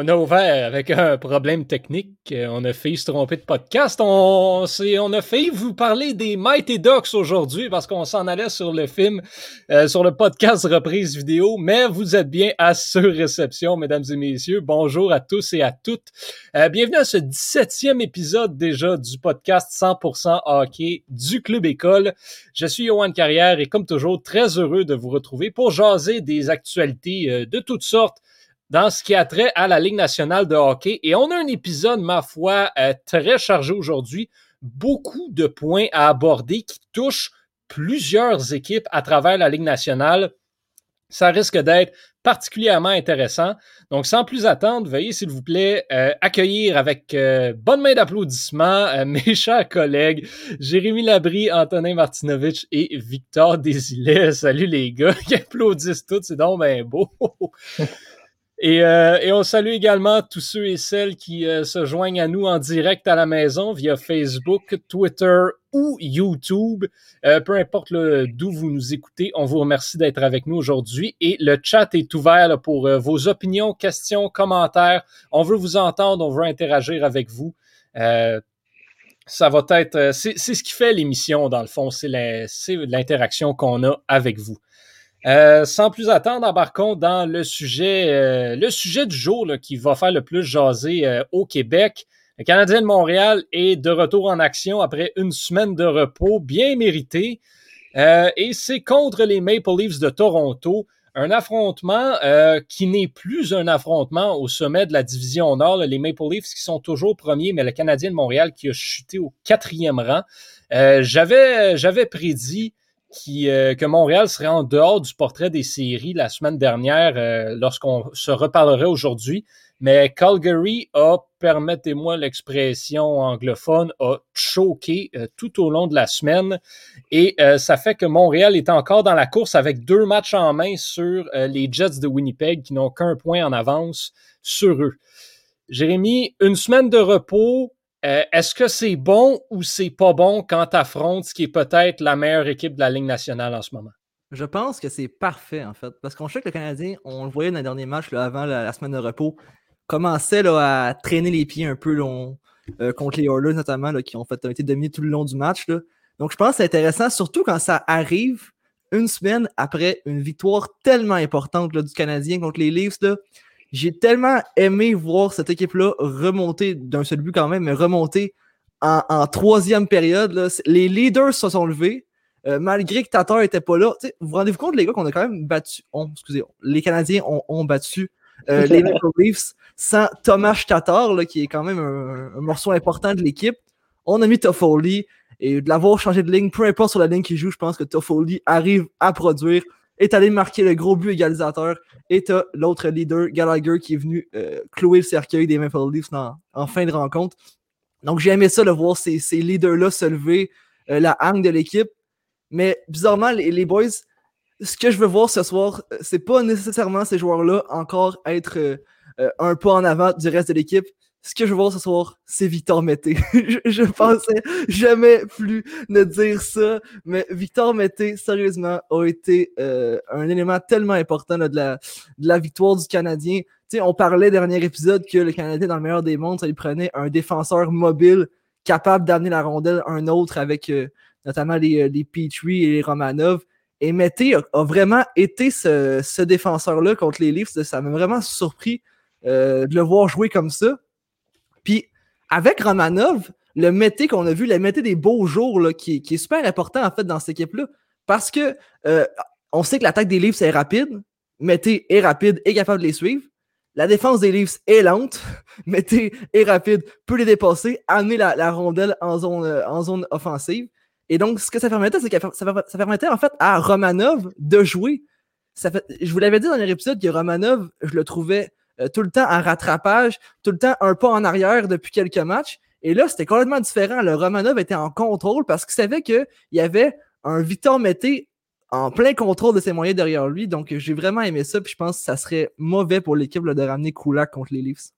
On a ouvert avec un problème technique. On a failli se tromper de podcast. On, on a failli vous parler des Mighty Ducks aujourd'hui parce qu'on s'en allait sur le film, euh, sur le podcast reprise vidéo. Mais vous êtes bien à sur-réception, mesdames et messieurs. Bonjour à tous et à toutes. Euh, bienvenue à ce 17e épisode déjà du podcast 100% hockey du Club École. Je suis Johan Carrière et comme toujours, très heureux de vous retrouver pour jaser des actualités euh, de toutes sortes dans ce qui a trait à la Ligue nationale de hockey. Et on a un épisode, ma foi, euh, très chargé aujourd'hui. Beaucoup de points à aborder qui touchent plusieurs équipes à travers la Ligue nationale. Ça risque d'être particulièrement intéressant. Donc, sans plus attendre, veuillez, s'il vous plaît, euh, accueillir avec euh, bonne main d'applaudissements mes chers collègues Jérémy Labry, Antonin Martinovitch et Victor Desilets. Salut les gars, qui applaudissent tous, c'est donc beau. Et, euh, et, on salue également tous ceux et celles qui euh, se joignent à nous en direct à la maison via Facebook, Twitter ou YouTube. Euh, peu importe d'où vous nous écoutez, on vous remercie d'être avec nous aujourd'hui. Et le chat est ouvert pour euh, vos opinions, questions, commentaires. On veut vous entendre, on veut interagir avec vous. Euh, ça va être, c'est ce qui fait l'émission dans le fond, c'est l'interaction qu'on a avec vous. Euh, sans plus attendre, embarquons dans le sujet, euh, le sujet du jour qui va faire le plus jaser euh, au Québec. Le Canadien de Montréal est de retour en action après une semaine de repos bien mérité. et c'est contre les Maple Leafs de Toronto. Un affrontement qui n'est plus un affrontement au sommet de la division Nord. Les Maple Leafs qui sont toujours premiers, mais le Canadien de Montréal qui a chuté au quatrième rang. j'avais, j'avais prédit euh, que Montréal serait en dehors du portrait des séries la semaine dernière euh, lorsqu'on se reparlerait aujourd'hui. Mais Calgary a, permettez-moi l'expression anglophone, a choqué euh, tout au long de la semaine. Et ça fait que Montréal est encore dans la course avec deux matchs en main sur les Jets de Winnipeg qui n'ont qu'un point en avance sur eux. Jérémy, une semaine de repos, euh, est-ce que c'est bon ou c'est pas bon quand tu affrontes ce qui est peut-être la meilleure équipe de la Ligue nationale en ce moment? Je pense que c'est parfait, en fait. Parce qu'on sait que le Canadien, on le voyait dans le dernier match avant la, semaine de repos, commençait à traîner les pieds un peu euh, contre les Oilers, notamment, qui ont, fait, été dominés tout le long du match. Donc, je pense que c'est intéressant, surtout quand ça arrive une semaine après une victoire tellement importante du Canadien contre les Leafs. J'ai tellement aimé voir cette équipe-là remonter d'un seul but quand même, mais remonter en, troisième période. Les leaders se sont levés. Euh, malgré que Tatar n'était pas là, vous vous rendez-vous compte, les gars, qu'on a quand même battu. excusez, les Canadiens ont, battu euh, les Maple Leafs sans Thomas Tatar, qui est quand même un, morceau important de l'équipe. On a mis Toffoli et de l'avoir changé de ligne, peu importe sur la ligne qu'il joue, je pense que Toffoli arrive à produire est allé marquer le gros but égalisateur. Et t'as l'autre leader, Gallagher, qui est venu euh, clouer le cercueil des Maple Leafs en, fin de rencontre. Donc j'ai aimé ça de voir ces, leaders-là se lever, euh, la hang de l'équipe. Mais bizarrement, les, boys, ce que je veux voir ce soir, euh, c'est pas nécessairement ces joueurs-là encore être un pas en avant du reste de l'équipe ce que je veux voir ce soir, c'est Victor Mété. je, pensais jamais plus ne dire ça, mais Victor Mété, sérieusement, a été euh, un élément tellement important de, la, de, la, victoire du Canadien. sais, on parlait dernier épisode que le Canadien, dans le meilleur des mondes, ça prenait un défenseur mobile capable d'amener la rondelle un autre avec euh, notamment les, euh, les Petrie et les Romanov. Et Mété a, vraiment été ce, ce défenseur-là contre les Leafs. Ça m'a vraiment surpris de le voir jouer comme ça. Avec Romanov, le mété qu'on a vu, le mété des beaux jours, là, qui, est super important en fait dans cette équipe-là. Parce que euh, on sait que l'attaque des Leafs est rapide. Mété est rapide et capable de les suivre. La défense des Leafs est lente. Mété est rapide, peut les dépasser, amener la, rondelle en zone, euh, en zone offensive. Et donc, ce que ça permettait, c'est que ça, permettait en fait à Romanov de jouer. Ça fait, je vous l'avais dit dans l'épisode que Romanov, je le trouvais euh, tout le temps en rattrapage, tout le temps un pas en arrière depuis quelques matchs. Et là, c'était complètement différent. Le Romanov était en contrôle parce qu'il savait qu'il y avait un Victor Mété en plein contrôle de ses moyens derrière lui. Donc, j'ai vraiment aimé ça. Puis je pense que ça serait mauvais pour l'équipe de ramener Kulak contre les Leafs.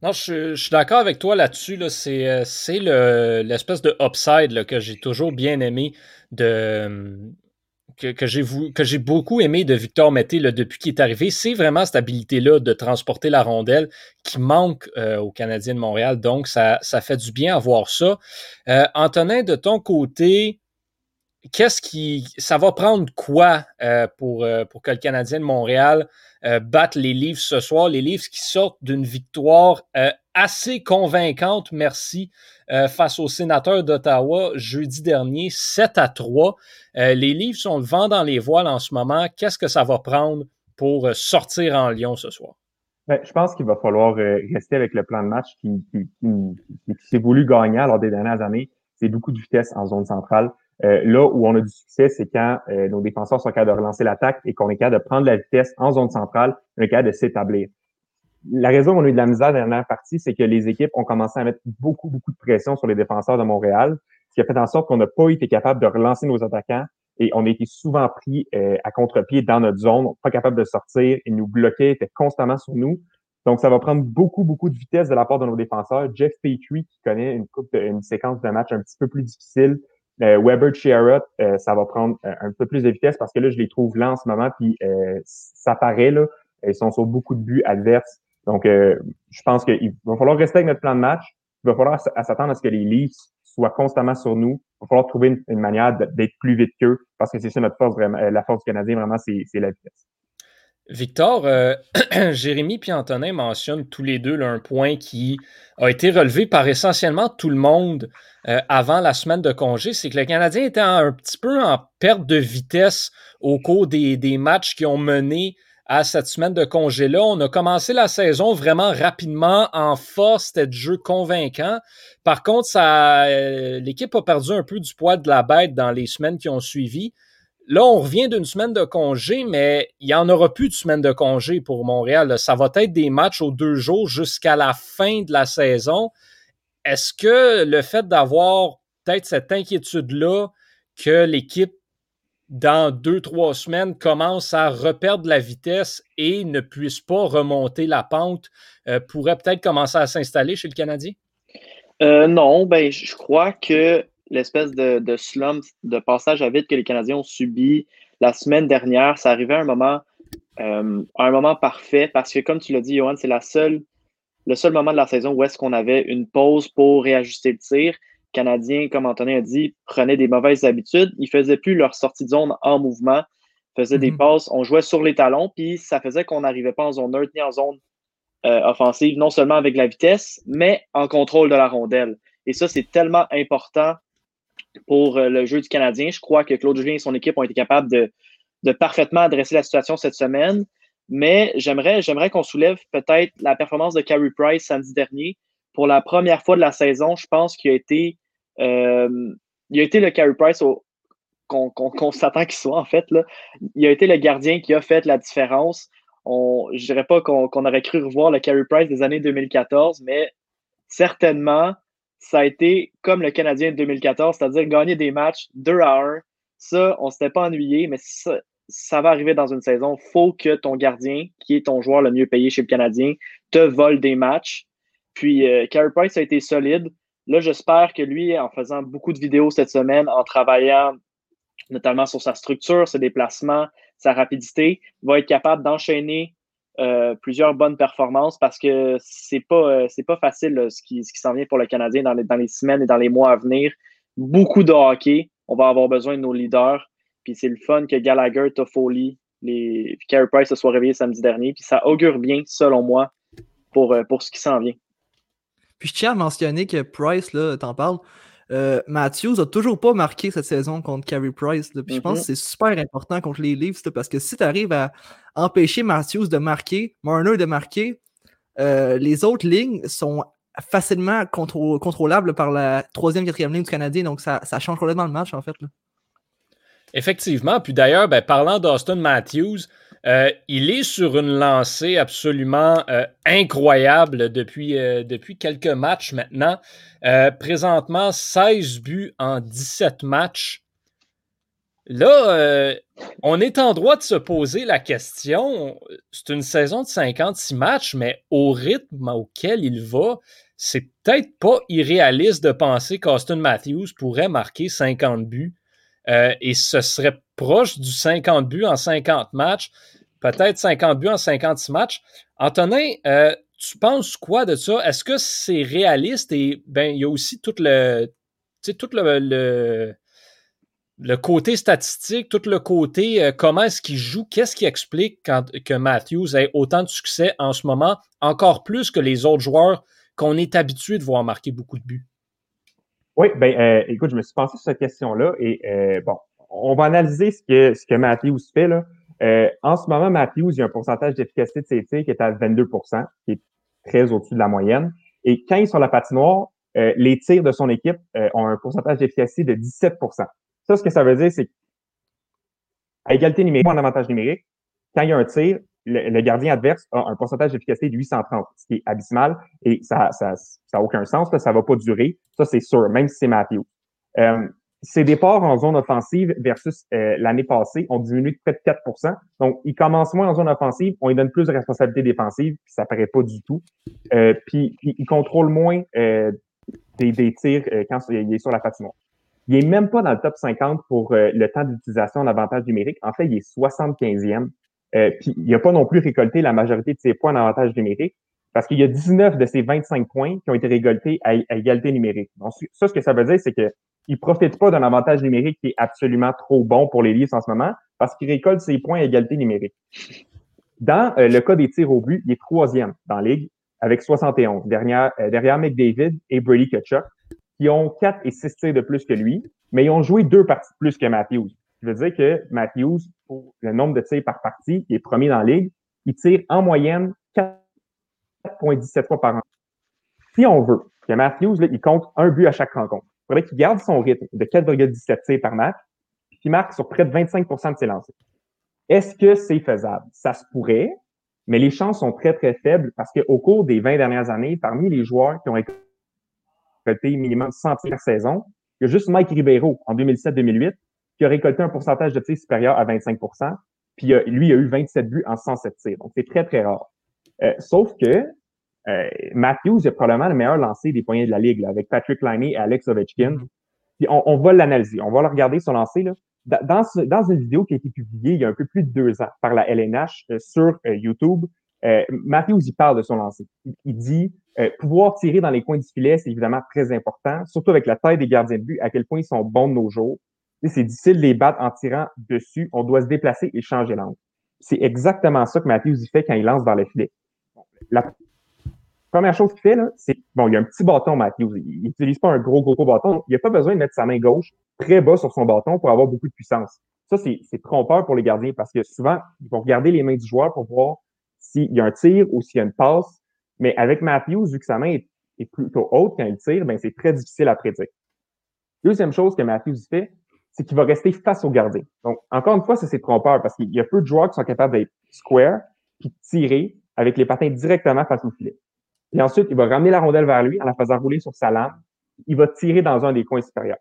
Non, je, suis d'accord avec toi là-dessus. C'est, c'est l'espèce de upside que j'ai toujours bien aimé de, que, j'ai beaucoup aimé de Victor Mété depuis qu'il est arrivé, c'est vraiment cette habilité-là de transporter la rondelle qui manque euh, aux Canadiens de Montréal. Donc, ça, ça fait du bien à voir ça. Euh, Antonin, de ton côté, qu'est-ce qui. Ça va prendre quoi euh, pour, pour que le Canadien de Montréal batte les livres ce soir? Les livres qui sortent d'une victoire assez convaincante, merci, euh, face aux sénateurs d'Ottawa jeudi dernier, 7 à 3. Euh, les livres sont le vent dans les voiles en ce moment. Qu'est-ce que ça va prendre pour euh, sortir en Lyon ce soir? Ben, je pense qu'il va falloir rester avec le plan de match qui, s'est voulu gagner lors des dernières années. C'est beaucoup de vitesse en zone centrale. Là où on a du succès, c'est quand nos défenseurs sont capables de relancer l'attaque et qu'on est capable de prendre la vitesse en zone centrale, on est capable de s'établir la raison où on a eu de la misère dans la dernière partie, c'est que les équipes ont commencé à mettre beaucoup, beaucoup de pression sur les défenseurs de Montréal, ce qui a fait en sorte qu'on n'a pas été capable de relancer nos attaquants et on a été souvent pris euh, à contre-pied dans notre zone, pas capable de sortir et nous bloquer, était constamment sur nous. Donc, ça va prendre beaucoup, beaucoup de vitesse de la part de nos défenseurs. Jeff Petrie, qui connaît une, coupe une séquence de match un petit peu plus difficile. Euh, Weber Chiarot, euh, ça va prendre un peu plus de vitesse parce que là, je les trouve là en ce moment, puis ça paraît, là. Ils sont sur beaucoup de buts adverses. Donc, euh, je pense qu'il va falloir rester avec notre plan de match. Il va falloir s'attendre à ce que les Leafs soient constamment sur nous. Il va falloir trouver une, manière d'être plus vite qu'eux parce que c'est ça notre force, vraiment. Euh, la force du Canadien, vraiment, c'est la vitesse. Victor, euh, Jérémy et Antonin mentionnent tous les deux un point qui a été relevé par essentiellement tout le monde avant la semaine de congé, c'est que le Canadien était un petit peu en perte de vitesse au cours des, matchs qui ont mené à cette semaine de congé-là. On a commencé la saison vraiment rapidement en force, c'était de jeu convaincant. Par contre, euh, l'équipe a perdu un peu du poids de la bête dans les semaines qui ont suivi. Là, on revient d'une semaine de congé, mais il n'y en aura plus de semaine de congé pour Montréal. Ça va être des matchs aux deux jours jusqu'à la fin de la saison. Est-ce que le fait d'avoir peut-être cette inquiétude-là que l'équipe dans deux, trois semaines, commence à reperdre la vitesse et ne puisse pas remonter la pente, euh, pourrait peut-être commencer à s'installer chez le Canadien? Euh, non, ben, je crois que l'espèce de, de, slump, de passage à vide que les Canadiens ont subi la semaine dernière, ça arrivait à un moment, euh, un moment parfait parce que, comme tu l'as dit, Johan, c'est la seule, le seul moment de la saison où est-ce qu'on avait une pause pour réajuster le tir. Canadiens, comme Antonin a dit, prenaient des mauvaises habitudes. Ils faisaient plus leur sortie de zone en mouvement, faisaient des mhm. passes, on jouait sur les talons, puis ça faisait qu'on n'arrivait pas en zone neutre ni en zone euh, offensive, non seulement avec la vitesse, mais en contrôle de la rondelle. Et ça, c'est tellement important pour euh, le jeu du Canadien. Je crois que Claude Julien et son équipe ont été capables de, parfaitement adresser la situation cette semaine. Mais j'aimerais, j'aimerais qu'on soulève peut-être la performance de Carey Price samedi dernier, pour la première fois de la saison, je pense qu'il a été, euh, il a été le carry price qu'on s'attend qu'il soit, en fait. Il a été le gardien qui a fait la différence. Je dirais pas qu'on aurait cru revoir le carry price des années 2014, mais certainement, ça a été comme le Canadien de 2014, c'est-à-dire gagner des matchs 2 à 1. Ça, on s'était pas ennuyé, mais ça, ça va arriver dans une saison. faut que ton gardien, qui est ton joueur le mieux payé chez le Canadien, te vole des matchs. Puis, euh, Carey Price a été solide. Là, j'espère que lui, en faisant beaucoup de vidéos cette semaine, en travaillant notamment sur sa structure, ses déplacements, sa rapidité, va être capable d'enchaîner euh, plusieurs bonnes performances parce que c'est pas euh, pas facile ce qui, ce qui s'en vient pour le Canadien dans les, dans les semaines et dans les mois à venir. Beaucoup de hockey. On va avoir besoin de nos leaders. Puis c'est le fun que Gallagher, Toffoli, les Carey Price se soient réveillés samedi dernier. Puis ça augure bien, selon moi, pour, pour ce qui s'en vient. Puis je tiens à mentionner que Price, là, t'en parles, euh, Matthews a toujours pas marqué cette saison contre Carey Price. Je pense mm-hmm. que c'est super important contre les Leafs parce que si tu arrives à empêcher Matthews de marquer, Marner de marquer, euh, les autres lignes sont facilement contrôlables par la troisième, quatrième ligne du Canadien. Donc ça, ça change complètement le match en fait. Là. Effectivement. Puis d'ailleurs, ben, parlant d'Austin Matthews, euh, il est sur une lancée absolument euh, incroyable depuis, euh, depuis quelques matchs maintenant. présentement, 16 buts en 17 matchs. Là, on est en droit de se poser la question. C'est une saison de 56 matchs, mais au rythme auquel il va, c'est peut-être pas irréaliste de penser qu'Austin Matthews pourrait marquer 50 buts. Euh, et ce serait proche du 50 buts en 50 matchs, peut-être 50 buts en 56 matchs. Antonin, euh, tu penses quoi de ça? Est-ce que c'est réaliste? Et ben, il y a aussi tout le, tout le, le, côté statistique, tout le côté euh, comment est-ce qu'il joue, qu'est-ce qui explique que Matthews ait autant de succès en ce moment, encore plus que les autres joueurs qu'on est habitué de voir marquer beaucoup de buts? Oui, ben euh, écoute, je me suis pensé sur cette question-là et euh, bon, on va analyser ce que, ce que Matthews fait. Là. en ce moment, Matthews, il y a un pourcentage d'efficacité de ses tirs qui est à 22% qui est très au-dessus de la moyenne. Et quand il est sur la patinoire, euh, les tirs de son équipe euh, ont un pourcentage d'efficacité de 17% Ça, ce que ça veut dire, c'est à égalité numérique, en avantage numérique, quand il y a un tir, le, gardien adverse a un pourcentage d'efficacité de 830, ce qui est abysmal et ça ça, ça aucun sens, ça va pas durer. Ça, c'est sûr, même si c'est Matthew. Euh, ses départs en zone offensive versus euh, l'année passée ont diminué de près de 4% Donc, il commence moins en zone offensive, on lui donne plus de responsabilités défensives, puis ça paraît pas du tout. Euh, puis, il contrôle moins euh, des, des, tirs quand il est sur la patinoire. Il est même pas dans le top 50 pour le temps d'utilisation en avantage numérique. En fait, il est 75e. Puis, il n'a pas non plus récolté la majorité de ses points en avantage numérique parce qu'il y a 19 de ses 25 points qui ont été récoltés à, égalité numérique. Donc, ça, ce que ça veut dire, c'est que il profite pas d'un avantage numérique qui est absolument trop bon pour les Leafs en ce moment parce qu'il récolte ses points à égalité numérique. Dans euh, le cas des tirs au but, il est troisième dans la ligue avec 71, derrière, euh, derrière McDavid et Brady Kachuk, qui ont 4 et 6 tirs de plus que lui, mais ils ont joué deux parties de plus que Matthews. Je veux dire que Matthews, pour le nombre de tirs par partie, qui est premier dans la ligue, il tire en moyenne 4,17 fois par an. Si on veut que Matthews, là, il compte un but à chaque rencontre, il faudrait qu'il garde son rythme de 4,17 tirs par match, puis qu'il marque sur près de 25% de ses lancers. Est-ce que c'est faisable? Ça se pourrait, mais les chances sont très, très faibles parce qu'au cours des 20 dernières années, parmi les joueurs qui ont récolté minimum 100 tirs par saison, il y a juste Mike Ribeiro en 2007-2008 qui a récolté un pourcentage de tirs supérieur à 25% puis lui, il a eu 27 buts en 107 tirs. Donc, c'est très, très rare. Euh, sauf que euh, Matthews est probablement le meilleur lancé des poignets de la ligue, avec Patrick Liney et Alex Ovechkin. Mm-hmm. Puis on, va l'analyser, on va le regarder son lancer. Là. Dans, dans, une vidéo qui a été publiée il y a un peu plus de deux ans par la LNH euh, sur euh, YouTube, Matthews y parle de son lancer. Il, dit pouvoir tirer dans les coins du filet, c'est évidemment très important, surtout avec la taille des gardiens de but, à quel point ils sont bons de nos jours. C'est difficile de les battre en tirant dessus. On doit se déplacer et changer l'angle. C'est exactement ça que Matthews y fait quand il lance dans le filet. La Première chose qu'il fait, c'est, bon, il y a un petit bâton, Matthews. Il n'utilise pas un gros, gros, gros bâton. Il n'a pas besoin de mettre sa main gauche très bas sur son bâton pour avoir beaucoup de puissance. Ça, c'est, c'est trompeur pour les gardiens parce que souvent, ils vont regarder les mains du joueur pour voir s'il y a un tir ou s'il y a une passe. Mais avec Matthews, vu que sa main est, plutôt haute quand il tire, ben, c'est très difficile à prédire. Deuxième chose que Matthews fait, c'est qu'il va rester face au gardien. Donc, encore une fois, ça, c'est trompeur parce qu'il y a peu de joueurs qui sont capables d'être square puis tirer avec les patins directement face au filet. Et ensuite, il va ramener la rondelle vers lui en la faisant rouler sur sa lame. Il va tirer dans un des coins supérieurs.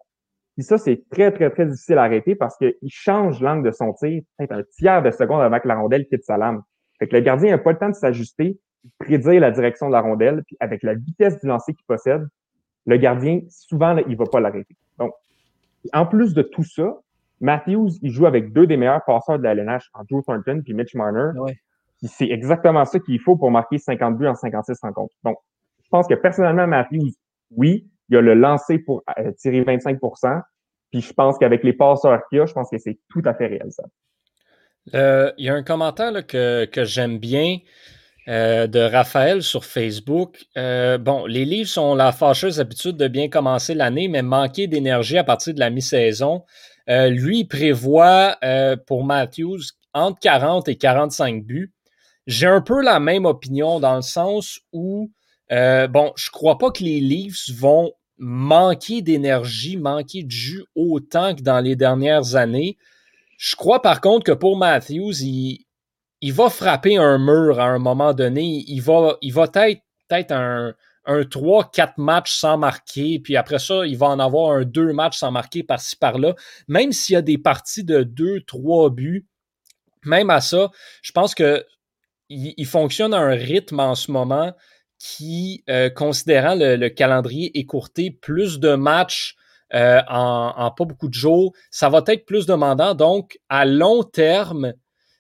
Puis ça, c'est très, très, très difficile à arrêter parce qu'il change l'angle de son tir peut-être un tiers de seconde avant que la rondelle quitte sa lame. Fait que le gardien n'a pas le temps de s'ajuster, de prédire la direction de la rondelle, puis avec la vitesse du lancer qu'il possède, le gardien, souvent, là, il va pas l'arrêter. Donc, en plus de tout ça, Matthews, il joue avec deux des meilleurs passeurs de la LNH, Drew Thornton puis Mitch Marner. Ouais c'est exactement ça qu'il faut pour marquer 50 buts en 56 rencontres. Donc, je pense que personnellement, Matthews, oui, il a le lancé pour euh, tirer 25% Puis je pense qu'avec les passeurs qu'il y a, je pense que c'est tout à fait réel, ça. Euh, il y a un commentaire que, que j'aime bien euh, de Raphaël sur Facebook. bon, les livres sont la fâcheuse habitude de bien commencer l'année, mais manquer d'énergie à partir de la mi-saison. lui prévoit pour Matthews entre 40 et 45 buts. J'ai un peu la même opinion dans le sens où, euh, bon, je crois pas que les Leafs vont manquer d'énergie, manquer de jus autant que dans les dernières années. Je crois par contre que pour Matthews, il, il va frapper un mur à un moment donné. Il va, il va être peut-être un, un 3-4 matchs sans marquer, puis après ça, il va en avoir un 2 matchs sans marquer par-ci par-là. Même s'il y a des parties de 2-3 buts, même à ça, je pense que il, fonctionne à un rythme en ce moment qui, euh, considérant le, calendrier écourté, plus de matchs euh, en, pas beaucoup de jours, ça va être plus demandant. Donc, à long terme,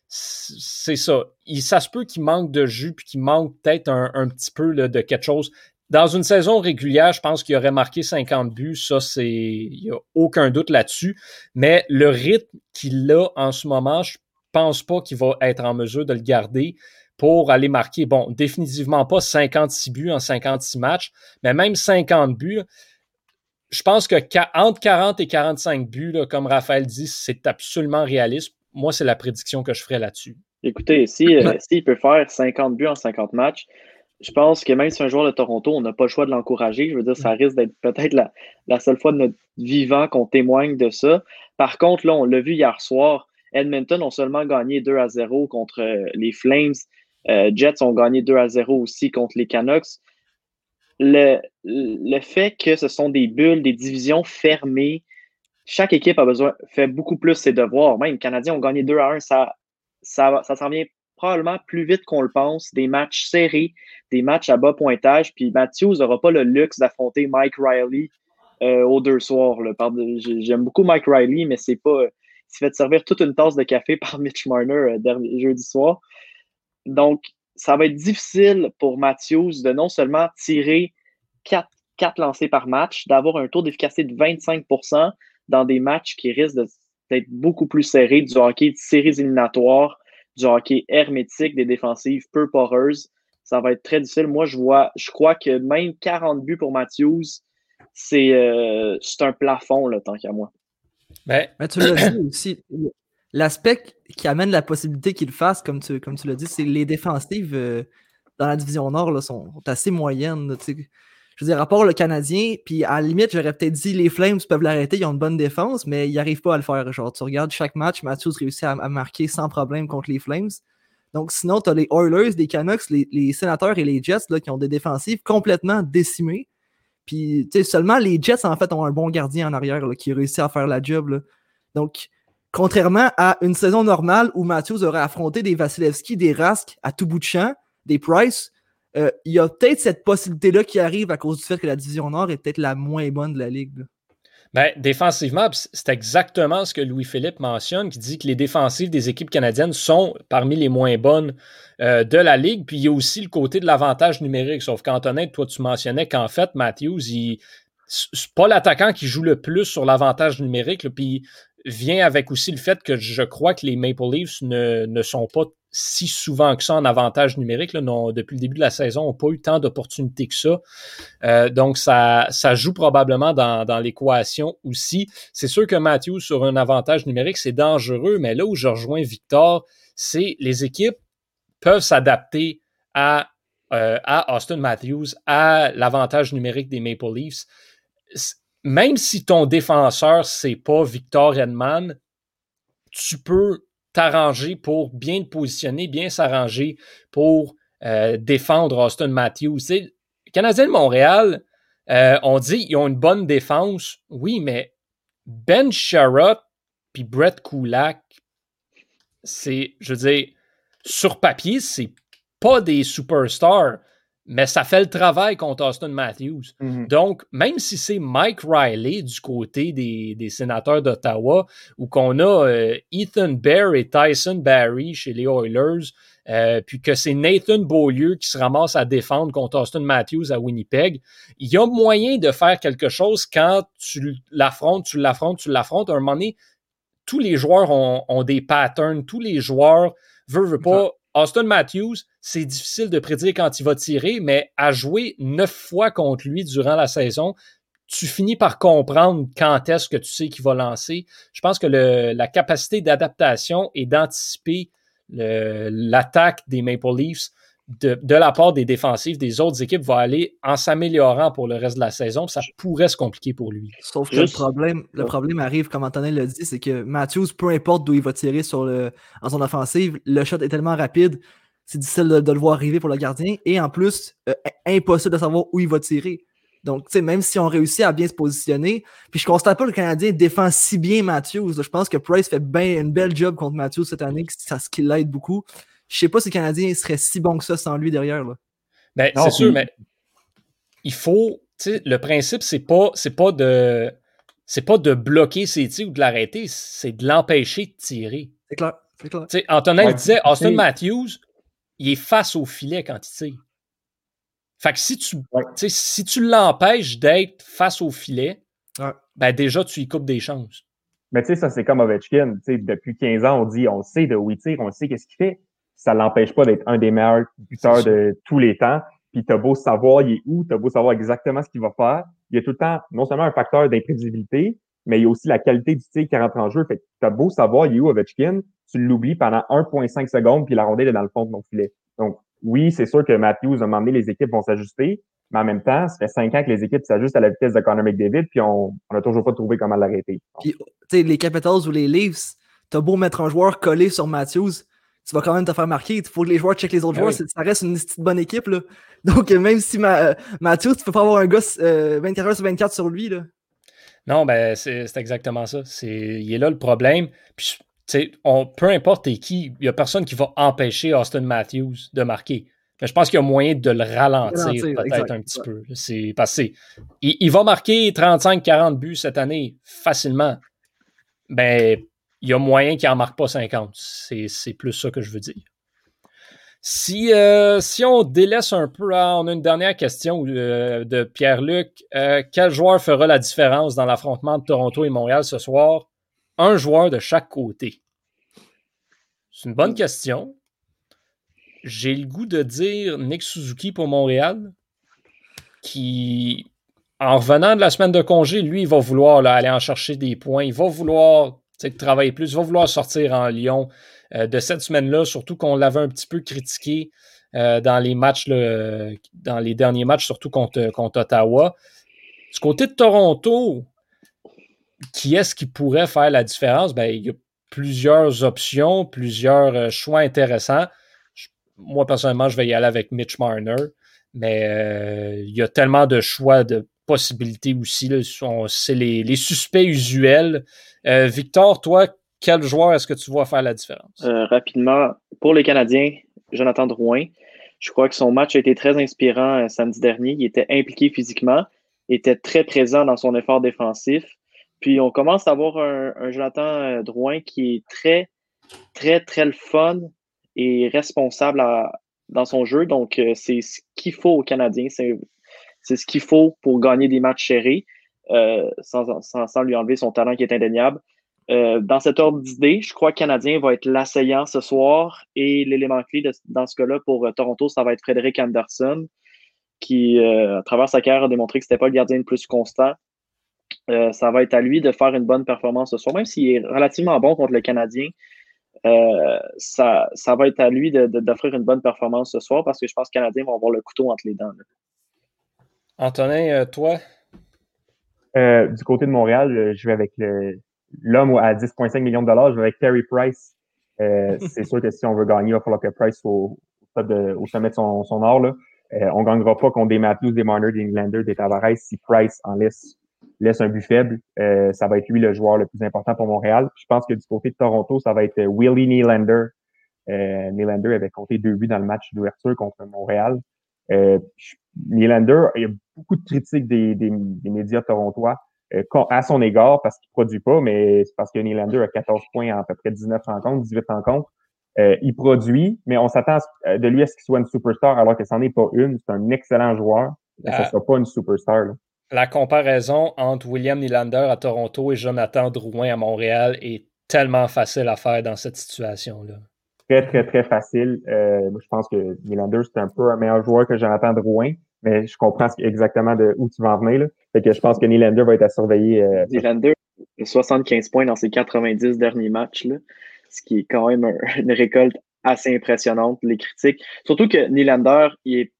c'est ça. Il, ça se peut qu'il manque de jus puis qu'il manque peut-être un, petit peu de quelque chose. Dans une saison régulière, je pense qu'il aurait marqué 50 buts. Ça, c'est. Il n'y a aucun doute là-dessus. Mais le rythme qu'il a en ce moment, je pense pas qu'il va être en mesure de le garder pour aller marquer, bon, définitivement pas 56 buts en 56 matchs, mais même 50 buts. Je pense que entre 40 et 45 buts, comme Raphaël dit, c'est absolument réaliste. Moi, c'est la prédiction que je ferais là-dessus. Écoutez, s'il si, peut faire 50 buts en 50 matchs, je pense que même si un joueur de Toronto, on n'a pas le choix de l'encourager. Je veux dire, ça risque d'être peut-être la, la, seule fois de notre vivant qu'on témoigne de ça. Par contre, là, on l'a vu hier soir, Edmonton ont seulement gagné 2 à 0 contre euh, les Flames. Euh, Jets ont gagné 2 à 0 aussi contre les Canucks. Le, le, fait que ce sont des bulles, des divisions fermées, chaque équipe a besoin, fait beaucoup plus ses devoirs. Même les Canadiens ont gagné 2 à 1, ça, ça, ça s'en vient probablement plus vite qu'on le pense. Des matchs serrés, des matchs à bas pointage. Puis Matthews n'aura pas le luxe d'affronter Mike Riley euh, aux deux soirs. J'aime beaucoup Mike Riley, mais c'est pas. Il s'est fait servir toute une tasse de café par Mitch Marner euh, dernier, jeudi soir. Donc, ça va être difficile pour Matthews de non seulement tirer 4, 4 lancés par match, d'avoir un taux d'efficacité de 25 dans des matchs qui risquent d'être beaucoup plus serrés, du hockey de séries éliminatoires, du hockey hermétique, des défensives peu poreuses. Ça va être très difficile. Moi, je vois, je crois que même 40 buts pour Matthews, c'est euh, un plafond, là, tant qu'à moi. Ben, Mais tu l'as dit aussi, L'aspect qui amène la possibilité qu'il fasse, comme tu, comme tu l'as dit, c'est les défensives euh, dans la division Nord là, sont, assez moyennes. Je veux dire, rapport le Canadien, puis à la limite, j'aurais peut-être dit les Flames peuvent l'arrêter, ils ont une bonne défense, mais ils n'arrivent pas à le faire. Tu regardes chaque match, Matthews réussit à, marquer sans problème contre les Flames. Donc, sinon, tu as les Oilers, les Canucks, les, Sénateurs et les Jets là, qui ont des défensives complètement décimées. Puis, tu sais, seulement les Jets, en fait, ont un bon gardien en arrière qui réussit à faire la job. Donc, Contrairement à une saison normale où Matthews aurait affronté des Vasilevski, des Rask à tout bout de champ, des Price, euh, il y a peut-être cette possibilité-là qui arrive à cause du fait que la division Nord est peut-être la moins bonne de la Ligue. Ben, défensivement, c'est exactement ce que Louis-Philippe mentionne, qui dit que les défensives des équipes canadiennes sont parmi les moins bonnes euh, de la Ligue. Puis il y a aussi le côté de l'avantage numérique. Sauf qu'Antonin, toi, tu mentionnais qu'en fait, Matthews, il, c'est pas l'attaquant qui joue le plus sur l'avantage numérique. puis vient avec aussi le fait que je crois que les Maple Leafs ne, sont pas si souvent que ça en avantage numérique. Non, depuis le début de la saison, n'ont pas eu tant d'opportunités que ça. Euh, donc, ça, joue probablement dans, l'équation aussi. C'est sûr que Matthews, sur un avantage numérique, c'est dangereux, mais là où je rejoins Victor, c'est les équipes peuvent s'adapter à, euh, à Austin Matthews, à l'avantage numérique des Maple Leafs même si ton défenseur, c'est pas Victor Edman, tu peux t'arranger pour bien te positionner, bien s'arranger pour euh, défendre Austin Matthews. les Canadiens de Montréal, euh, on dit qu'ils ont une bonne défense. Oui, mais Ben Sherrod puis Brett Kulak, c'est, je veux dire, sur papier, c'est pas des superstars mais ça fait le travail contre Austin Matthews. Mhm. Donc, même si c'est Mike Riley du côté des, des sénateurs d'Ottawa, ou qu'on a euh, Ethan Bear et Tyson Barry chez les Oilers, euh, puis que c'est Nathan Beaulieu qui se ramasse à défendre contre Austin Matthews à Winnipeg, il y a moyen de faire quelque chose quand tu l'affrontes, tu l'affrontes, tu l'affrontes. À un moment donné, tous les joueurs ont, ont des patterns, tous les joueurs veulent, veulent pas Austin Matthews, c'est difficile de prédire quand il va tirer, mais à jouer neuf fois contre lui durant la saison, tu finis par comprendre quand est-ce que tu sais qu'il va lancer. Je pense que la capacité d'adaptation et d'anticiper l'attaque des Maple Leafs de, la part des défensifs des autres équipes va aller en s'améliorant pour le reste de la saison. Ça pourrait se compliquer pour lui. Sauf que le, problème, le problème arrive, comme Antonin l'a dit, c'est que Matthews, peu importe d'où il va tirer sur le, en son offensive, le shot est tellement rapide c'est difficile de, le voir arriver pour le gardien. Et en plus, euh, impossible de savoir où il va tirer. Donc, même si on réussit à bien se positionner, puis je constate pas que le Canadien défend si bien Matthews. je pense que Price fait bien une belle job contre Matthews cette année, ça ce qui l'aide beaucoup. Je sais pas si le Canadien serait si bon que ça sans lui derrière. Là. Ben, c'est sûr, mais il faut. Le principe, c'est pas, pas de. C'est pas de bloquer ses tirs ou de l'arrêter, c'est de l'empêcher de tirer. C'est clair. C'est clair. Antonin disait Austin Matthews, il est face au filet quand il tire. Fait que si tu, si tu l'empêches d'être face au filet, ben déjà, tu y coupes des chances. Mais tu sais, ça, c'est comme Ovechkin. depuis 15 ans, on dit, on sait de où il tire, on sait qu'est-ce qu'il fait. Ça l'empêche pas d'être un des meilleurs buteurs de tous les temps. Puis t'as beau savoir il est où, t'as beau savoir exactement ce qu'il va faire. Il y a tout le temps, non seulement un facteur d'imprévisibilité, mais il y a aussi la qualité du tir qui rentre en jeu. Fait que t'as beau savoir il est où Ovechkin, tu l'oublies pendant 1.5 secondes, puis la rondelle est dans le fond de ton filet. Donc, oui, c'est sûr que Matthews, a un moment donné, les équipes vont s'ajuster, mais en même temps, ça fait cinq ans que les équipes s'ajustent à la vitesse de Connor McDavid, puis on n'a toujours pas trouvé comment l'arrêter. Puis, tu sais, les Capitals ou les Leafs, t'as beau mettre un joueur collé sur Matthews, tu vas quand même te faire marquer. Il faut que les joueurs checkent les autres ah joueurs. Ça reste une petite bonne équipe. Là. Donc, même si euh, Matthews, tu peux pas avoir un gars 24 euh, heures sur 24 sur lui. Là. Non, ben, c'est exactement ça. Il est là le problème. Puis, on, peu importe qui, il n'y a personne qui va empêcher Austin Matthews de marquer. Mais je pense qu'il y a moyen de le ralentir, peut-être un petit peu. C'est passé. Il, va marquer 35-40 buts cette année facilement. Ben, il y a moyen qu'il n'en marque pas 50. C'est plus ça que je veux dire. Si, euh, on délaisse un peu, ah, on a une dernière question euh, de Pierre-Luc. Euh, quel joueur fera la différence dans l'affrontement de Toronto et Montréal ce soir? Un joueur de chaque côté. C'est une bonne question. J'ai le goût de dire Nick Suzuki pour Montréal, qui, en revenant de la semaine de congé, lui, il va vouloir aller en chercher des points. Il va vouloir travailler plus. Va vouloir sortir en Lyon euh, de cette semaine-là, surtout qu'on l'avait un petit peu critiqué euh, dans les matchs, dans les derniers matchs, surtout contre, contre Ottawa. Du côté de Toronto, qui est-ce qui pourrait faire la différence? Ben, il y a plusieurs options, plusieurs euh, choix intéressants. moi, personnellement, je vais y aller avec Mitch Marner, mais il y a tellement de choix, de possibilités aussi. C'est les, suspects usuels. Victor, toi, quel joueur est-ce que tu vois faire la différence? Euh, rapidement, pour les Canadiens, Jonathan Drouin. Je crois que son match a été très inspirant euh, samedi dernier. Il était impliqué physiquement, était très présent dans son effort défensif. Puis on commence à avoir un, Jonathan euh, Drouin qui est très, très, très le fun et responsable dans son jeu. Donc, c'est ce qu'il faut aux Canadiens. C'est ce qu'il faut pour gagner des matchs serrés sans, sans, lui enlever son talent qui est indéniable. Euh, dans cet ordre d'idée, je crois que Canadien va être l'assaillant ce soir et l'élément clé dans ce cas-là pour euh, Toronto, ça va être Frédéric Anderson, qui, euh, à travers sa carrière, a démontré que ce n'était pas le gardien le plus constant. ça va être à lui de faire une bonne performance ce soir, même s'il est relativement bon contre le Canadien. ça, va être à lui d'offrir une bonne performance ce soir parce que je pense que les Canadiens vont avoir le couteau entre les dents. Antonin, toi? du côté de Montréal, je vais avec l'homme à 10,5 millions de dollars, je vais avec Terry Price. Euh, c'est sûr que si on veut gagner, il va falloir que Price soit au, sommet de son, son art. Là. Euh, on ne gagnera pas contre des Matthews, des Marner, des Englander, des Tavares si Price en laisse, laisse un but faible. Euh, ça va être lui le joueur le plus important pour Montréal. Je pense que du côté de Toronto, ça va être Willie Nylander. Euh, Nylander avait compté deux buts dans le match d'ouverture contre Montréal. Euh, Nylander, il y a beaucoup de critiques des, des, des médias torontois euh, à son égard parce qu'il produit pas, mais c'est parce que Nylander a 14 points en à peu près 19 rencontres, 18 rencontres. Euh, il produit, mais on s'attend euh, de lui à ce qu'il soit une superstar alors que c'en est pas une. C'est un excellent joueur, mais ce ne sera pas une superstar. Là. La comparaison entre William Nylander à Toronto et Jonathan Drouin à Montréal est tellement facile à faire dans cette situation-là. Très, très, très facile. Euh, je pense que Nylander, c'est un peu un meilleur joueur que Jonathan Drouin mais je comprends exactement de où tu vas en venir. Je pense que Nylander va être à surveiller. Euh, Nylander, 75 points dans ses 90 derniers matchs, ce qui est quand même une récolte assez impressionnante. Les critiques, surtout que Nylander, il est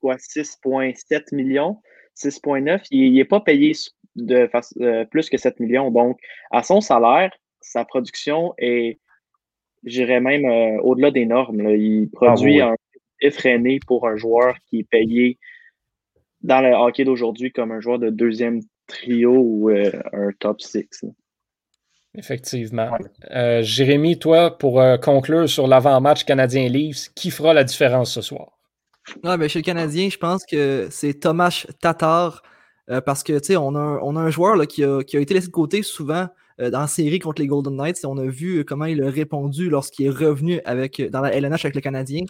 quoi, 6,7 millions, 6,9. Il n'est pas payé de euh, plus que 7 millions. Donc, à son salaire, sa production est j'irais même euh, au-delà des normes. Il produit Ah, oui. un effréné pour un joueur qui est payé dans le hockey d'aujourd'hui comme un joueur de deuxième trio ou euh, un top six. là. Effectivement. Euh, Jérémy, toi, pour euh, conclure sur l'avant-match Canadien-Leafs, qui fera la différence ce soir? Ah, ben, chez le Canadien, je pense que c'est Thomas Tatar. euh, parce que, tu sais, on, a un- on a un joueur là, qui, a, qui a été laissé de côté souvent euh, dans la série contre les Golden Knights. Et on a vu comment il a répondu lorsqu'il est revenu avec, euh, dans la LNH avec le Canadien.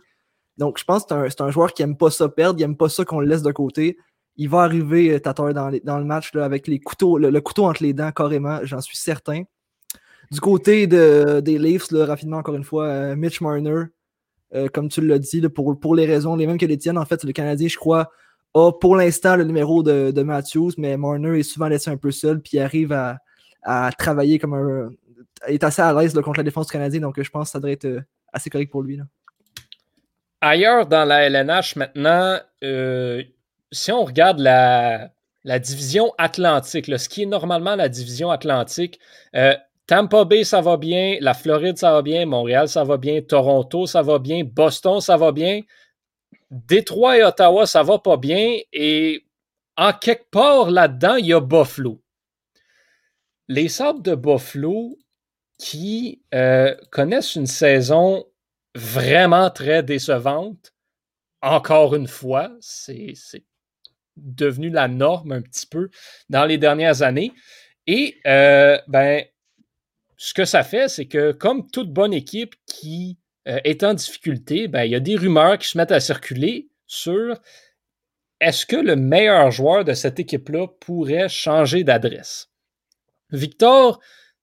Donc, je pense que c'est un, joueur qui aime pas ça perdre, il aime pas ça qu'on le laisse de côté. Il va arriver, euh, Tatar, dans, dans le match avec les couteaux, le, couteau entre les dents, carrément, j'en suis certain. Du côté de, des Leafs, rapidement, encore une fois, Mitch Marner, comme tu l'as dit, pour les raisons les mêmes que les tiennes. En fait, le Canadien, je crois, a pour l'instant le numéro de, de Matthews, mais Marner est souvent laissé un peu seul, puis il arrive à, à travailler comme un. Est assez à l'aise contre la défense du Canadien, donc je pense que ça devrait être euh, assez correct pour lui. là. Ailleurs dans la LNH maintenant, euh, si on regarde la, division atlantique, ce qui est normalement la division atlantique, euh, Tampa Bay, ça va bien, la Floride, ça va bien, Montréal, ça va bien, Toronto, ça va bien, Boston, ça va bien, Détroit et Ottawa, ça va pas bien, et en quelque part là-dedans, il y a Buffalo. Les Sabres de Buffalo qui euh, connaissent une saison vraiment très décevante. Encore une fois, c'est c'est devenu la norme un petit peu dans les dernières années. Et euh, ben, ce que ça fait, c'est que comme toute bonne équipe qui euh, est en difficulté, ben, il y a des rumeurs qui se mettent à circuler sur est-ce que le meilleur joueur de cette équipe-là pourrait changer d'adresse. Victor,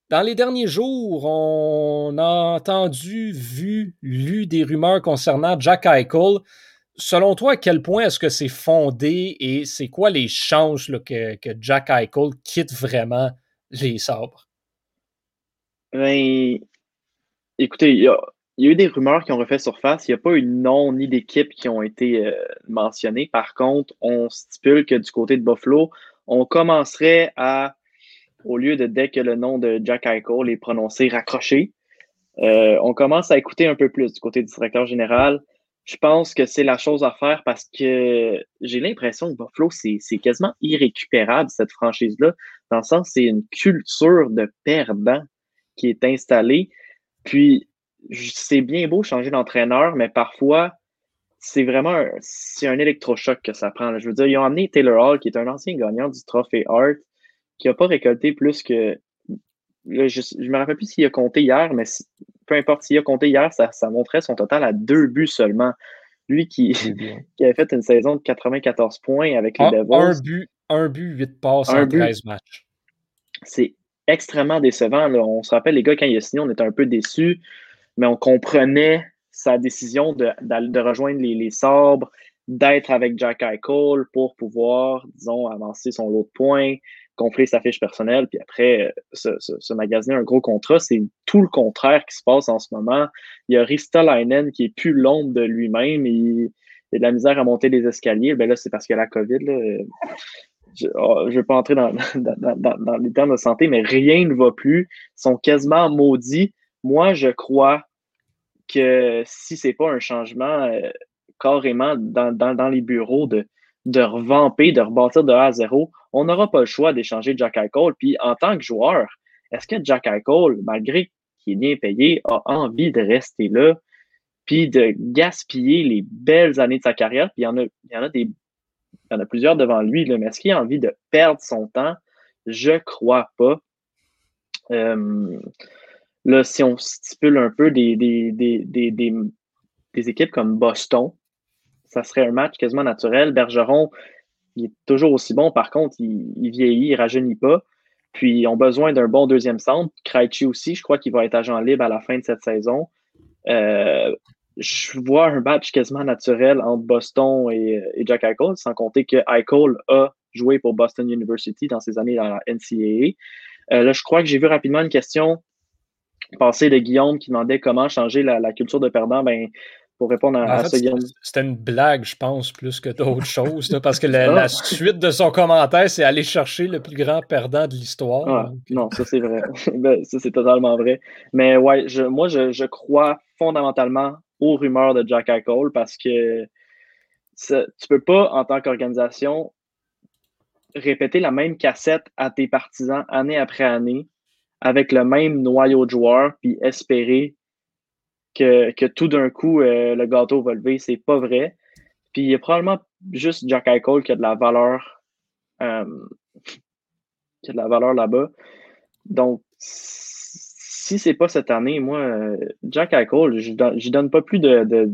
dans les derniers jours, on a entendu, vu, lu des rumeurs concernant Jack Eichel. Selon toi, à quel point est-ce que c'est fondé et c'est quoi les chances que, que Jack Eichel quitte vraiment les sabres? Ben, écoutez, il y, a, il y a eu des rumeurs qui ont refait surface. Il n'y a pas eu de nom ni d'équipe qui ont été euh, mentionnées. Par contre, on stipule que du côté de Buffalo, on commencerait à, au lieu de dès que le nom de Jack Eichel est prononcé, raccrocher. Euh, on commence à écouter un peu plus du côté du directeur général. Je pense que c'est la chose à faire parce que j'ai l'impression que Buffalo, c'est quasiment irrécupérable, cette franchise-là, dans le sens c'est une culture de perdant qui est installée. Puis, c'est bien beau changer d'entraîneur, mais parfois, c'est vraiment un, un électrochoc que ça prend. Je veux dire, ils ont amené Taylor Hall, qui est un ancien gagnant du trophée Hart, qui n'a pas récolté plus que. Là, je ne me rappelle plus s'il a compté hier, mais si, peu importe s'il a compté hier, ça, ça, montrait son total à deux buts seulement. Lui qui, qui avait fait une saison de 94 points avec les un, Devils. Un but, un but, 8 passes un en but. 13 matchs. C'est extrêmement décevant. Là. On se rappelle, les gars, quand il a signé, on était un peu déçus, mais on comprenait sa décision de, de, de rejoindre les, les sabres, d'être avec Jack Eichel pour pouvoir, disons, avancer son lot de points, gonfler sa fiche personnelle, puis après se, se, magasiner un gros contrat. C'est tout le contraire qui se passe en ce moment. Il y a Ristolainen qui est plus l'ombre de lui-même. Il, il a de la misère à monter les escaliers. Ben là, c'est parce qu'il a la COVID. Je ne vais pas entrer dans, les termes de santé, mais rien ne va plus. Ils sont quasiment maudits. Moi, je crois que si ce n'est pas un changement euh, carrément dans, les bureaux de, de revamper, de rebâtir de A à zéro, on n'aura pas le choix d'échanger Jack Eichel. Puis en tant que joueur, est-ce que Jack Eichel, malgré qu'il est bien payé, a envie de rester là, puis de gaspiller les belles années de sa carrière? Puis il y en a, il y en a des il y en a plusieurs devant lui, là, mais est-ce qu'il a envie de perdre son temps? Je crois pas. Euh, là, si on stipule un peu des, des, des, des, équipes comme Boston, ça serait un match quasiment naturel. Bergeron, il est toujours aussi bon. Par contre, il, il vieillit, il rajeunit pas. Puis, ils ont besoin d'un bon deuxième centre. Krejci aussi, je crois qu'il va être agent libre à la fin de cette saison. Euh, je vois un match quasiment naturel entre Boston et, Jack Eichel, sans compter que Eichel a joué pour Boston University dans ses années dans la NCAA. Euh, là, je crois que j'ai vu rapidement une question passer de Guillaume qui demandait comment changer la, la culture de perdant. Ben, pour répondre à, En fait. C'était une blague, je pense, plus que d'autres choses. là, parce que la, la suite de son commentaire, c'est aller chercher le plus grand perdant de l'histoire. Ah, non, ça c'est vrai. Ben, ça c'est totalement vrai. Mais ouais, je, moi je, je crois fondamentalement aux rumeurs de Jack Eichel parce que ça- tu peux pas, en tant qu'organisation, répéter la même cassette à tes partisans année après année avec le même noyau de joueurs puis espérer que, que tout d'un coup euh, le gâteau va lever. C'est pas vrai. Puis il y a probablement juste Jack Eichel qui a de la valeur. euh, qui a de la valeur là-bas. Donc, si c'est pas cette année, moi, euh, Jack Eichel, je don- j'y donne pas plus de, de-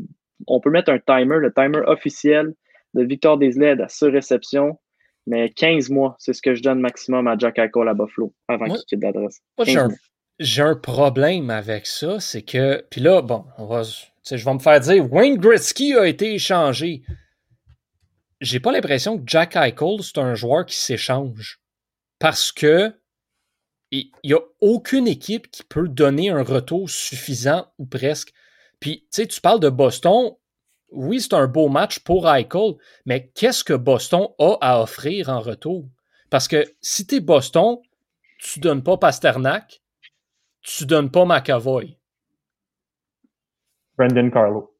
On peut mettre un timer, le timer officiel de Victor Desled à sa réception, mais 15 mois, c'est ce que je donne maximum à Jack Eichel à Buffalo avant qu'il quitte l'adresse. Moi, j'ai 15 un, mois. J'ai un problème avec ça, c'est que. Puis là, bon, je vais me faire dire Wayne Gretzky a été échangé. J'ai pas l'impression que Jack Eichel, c'est un joueur qui s'échange. Parce que il n'y a aucune équipe qui peut donner un retour suffisant ou presque. Puis, tu sais, tu parles de Boston. Oui, c'est un beau match pour Eichel, mais qu'est-ce que Boston a à offrir en retour? Parce que si tu Boston, tu donnes pas Pasternak, tu donnes pas McAvoy. Brendan Carlo.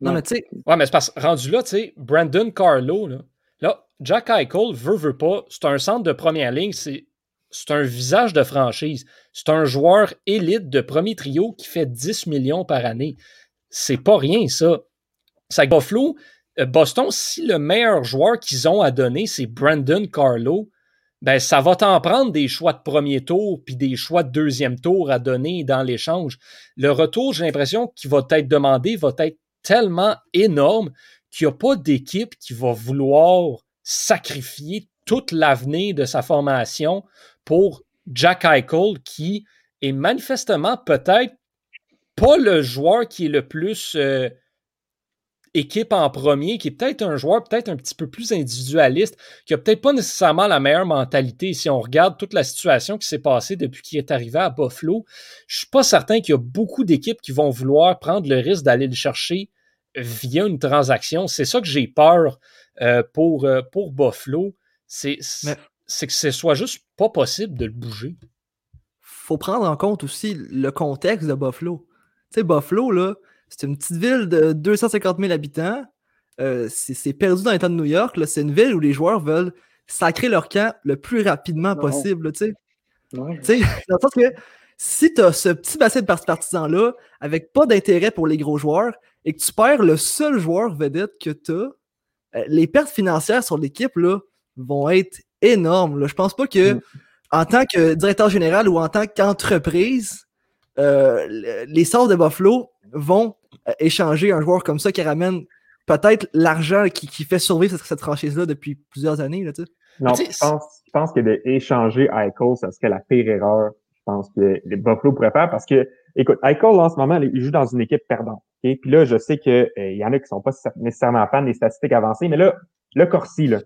Non, Ouais. mais tu sais, Ouais, mais c'est parce que rendu là, tu sais, Brandon Carlo, là, là, Jack Eichel veut, veut pas, c'est un centre de première ligne, c'est c'est un visage de franchise. C'est un joueur élite de premier trio qui fait 10 millions par année. C'est pas rien, ça. C'est que Buffalo, euh, Boston, si le meilleur joueur qu'ils ont à donner, c'est Brandon Carlo, ben ça va t'en prendre des choix de premier tour puis des choix de deuxième tour à donner dans l'échange. Le retour, j'ai l'impression qu'il va être demandé, va être tellement énorme qu'il n'y a pas d'équipe qui va vouloir sacrifier toute l'avenir de sa formation pour Jack Eichel, qui est manifestement peut-être pas le joueur qui est le plus euh, équipe en premier, qui est peut-être un joueur peut-être un petit peu plus individualiste, qui a peut-être pas nécessairement la meilleure mentalité. Si on regarde toute la situation qui s'est passée depuis qu'il est arrivé à Buffalo, je suis pas certain qu'il y a beaucoup d'équipes qui vont vouloir prendre le risque d'aller le chercher via une transaction. C'est ça que j'ai peur euh, pour, euh, pour Buffalo. C'est Mais- c'est que ce soit juste pas possible de le bouger. faut prendre en compte aussi le contexte de Buffalo. Tu sais, Buffalo, là, c'est une petite ville de 250 000 habitants. Euh, c'est perdu dans l'État de New York. C'est une ville où les joueurs veulent sacrer leur camp le plus rapidement Non. possible. tu sais. Ouais. Dans le sens que si tu as ce petit bassin de parti- partisans-là, avec pas d'intérêt pour les gros joueurs, et que tu perds le seul joueur vedette que tu as, les pertes financières sur l'équipe vont être énormes. Là. Je pense pas que, Mm. en tant que directeur général ou en tant qu'entreprise, euh, le- les sorts de Buffalo vont euh, échanger un joueur comme ça qui ramène peut-être l'argent qui, qui fait survivre cette, cette franchise-là depuis plusieurs années. Là, tu sais. Non, je pense, je pense que d'échanger Eichel, ça serait la pire erreur, je pense, que les Buffalo pourraient faire parce que, écoute, Eichel, en ce moment, il joue dans une équipe perdante. ok? Puis là, je sais qu'il y en a qui sont pas nécessairement fans des statistiques avancées, mais là, le Corsi, là,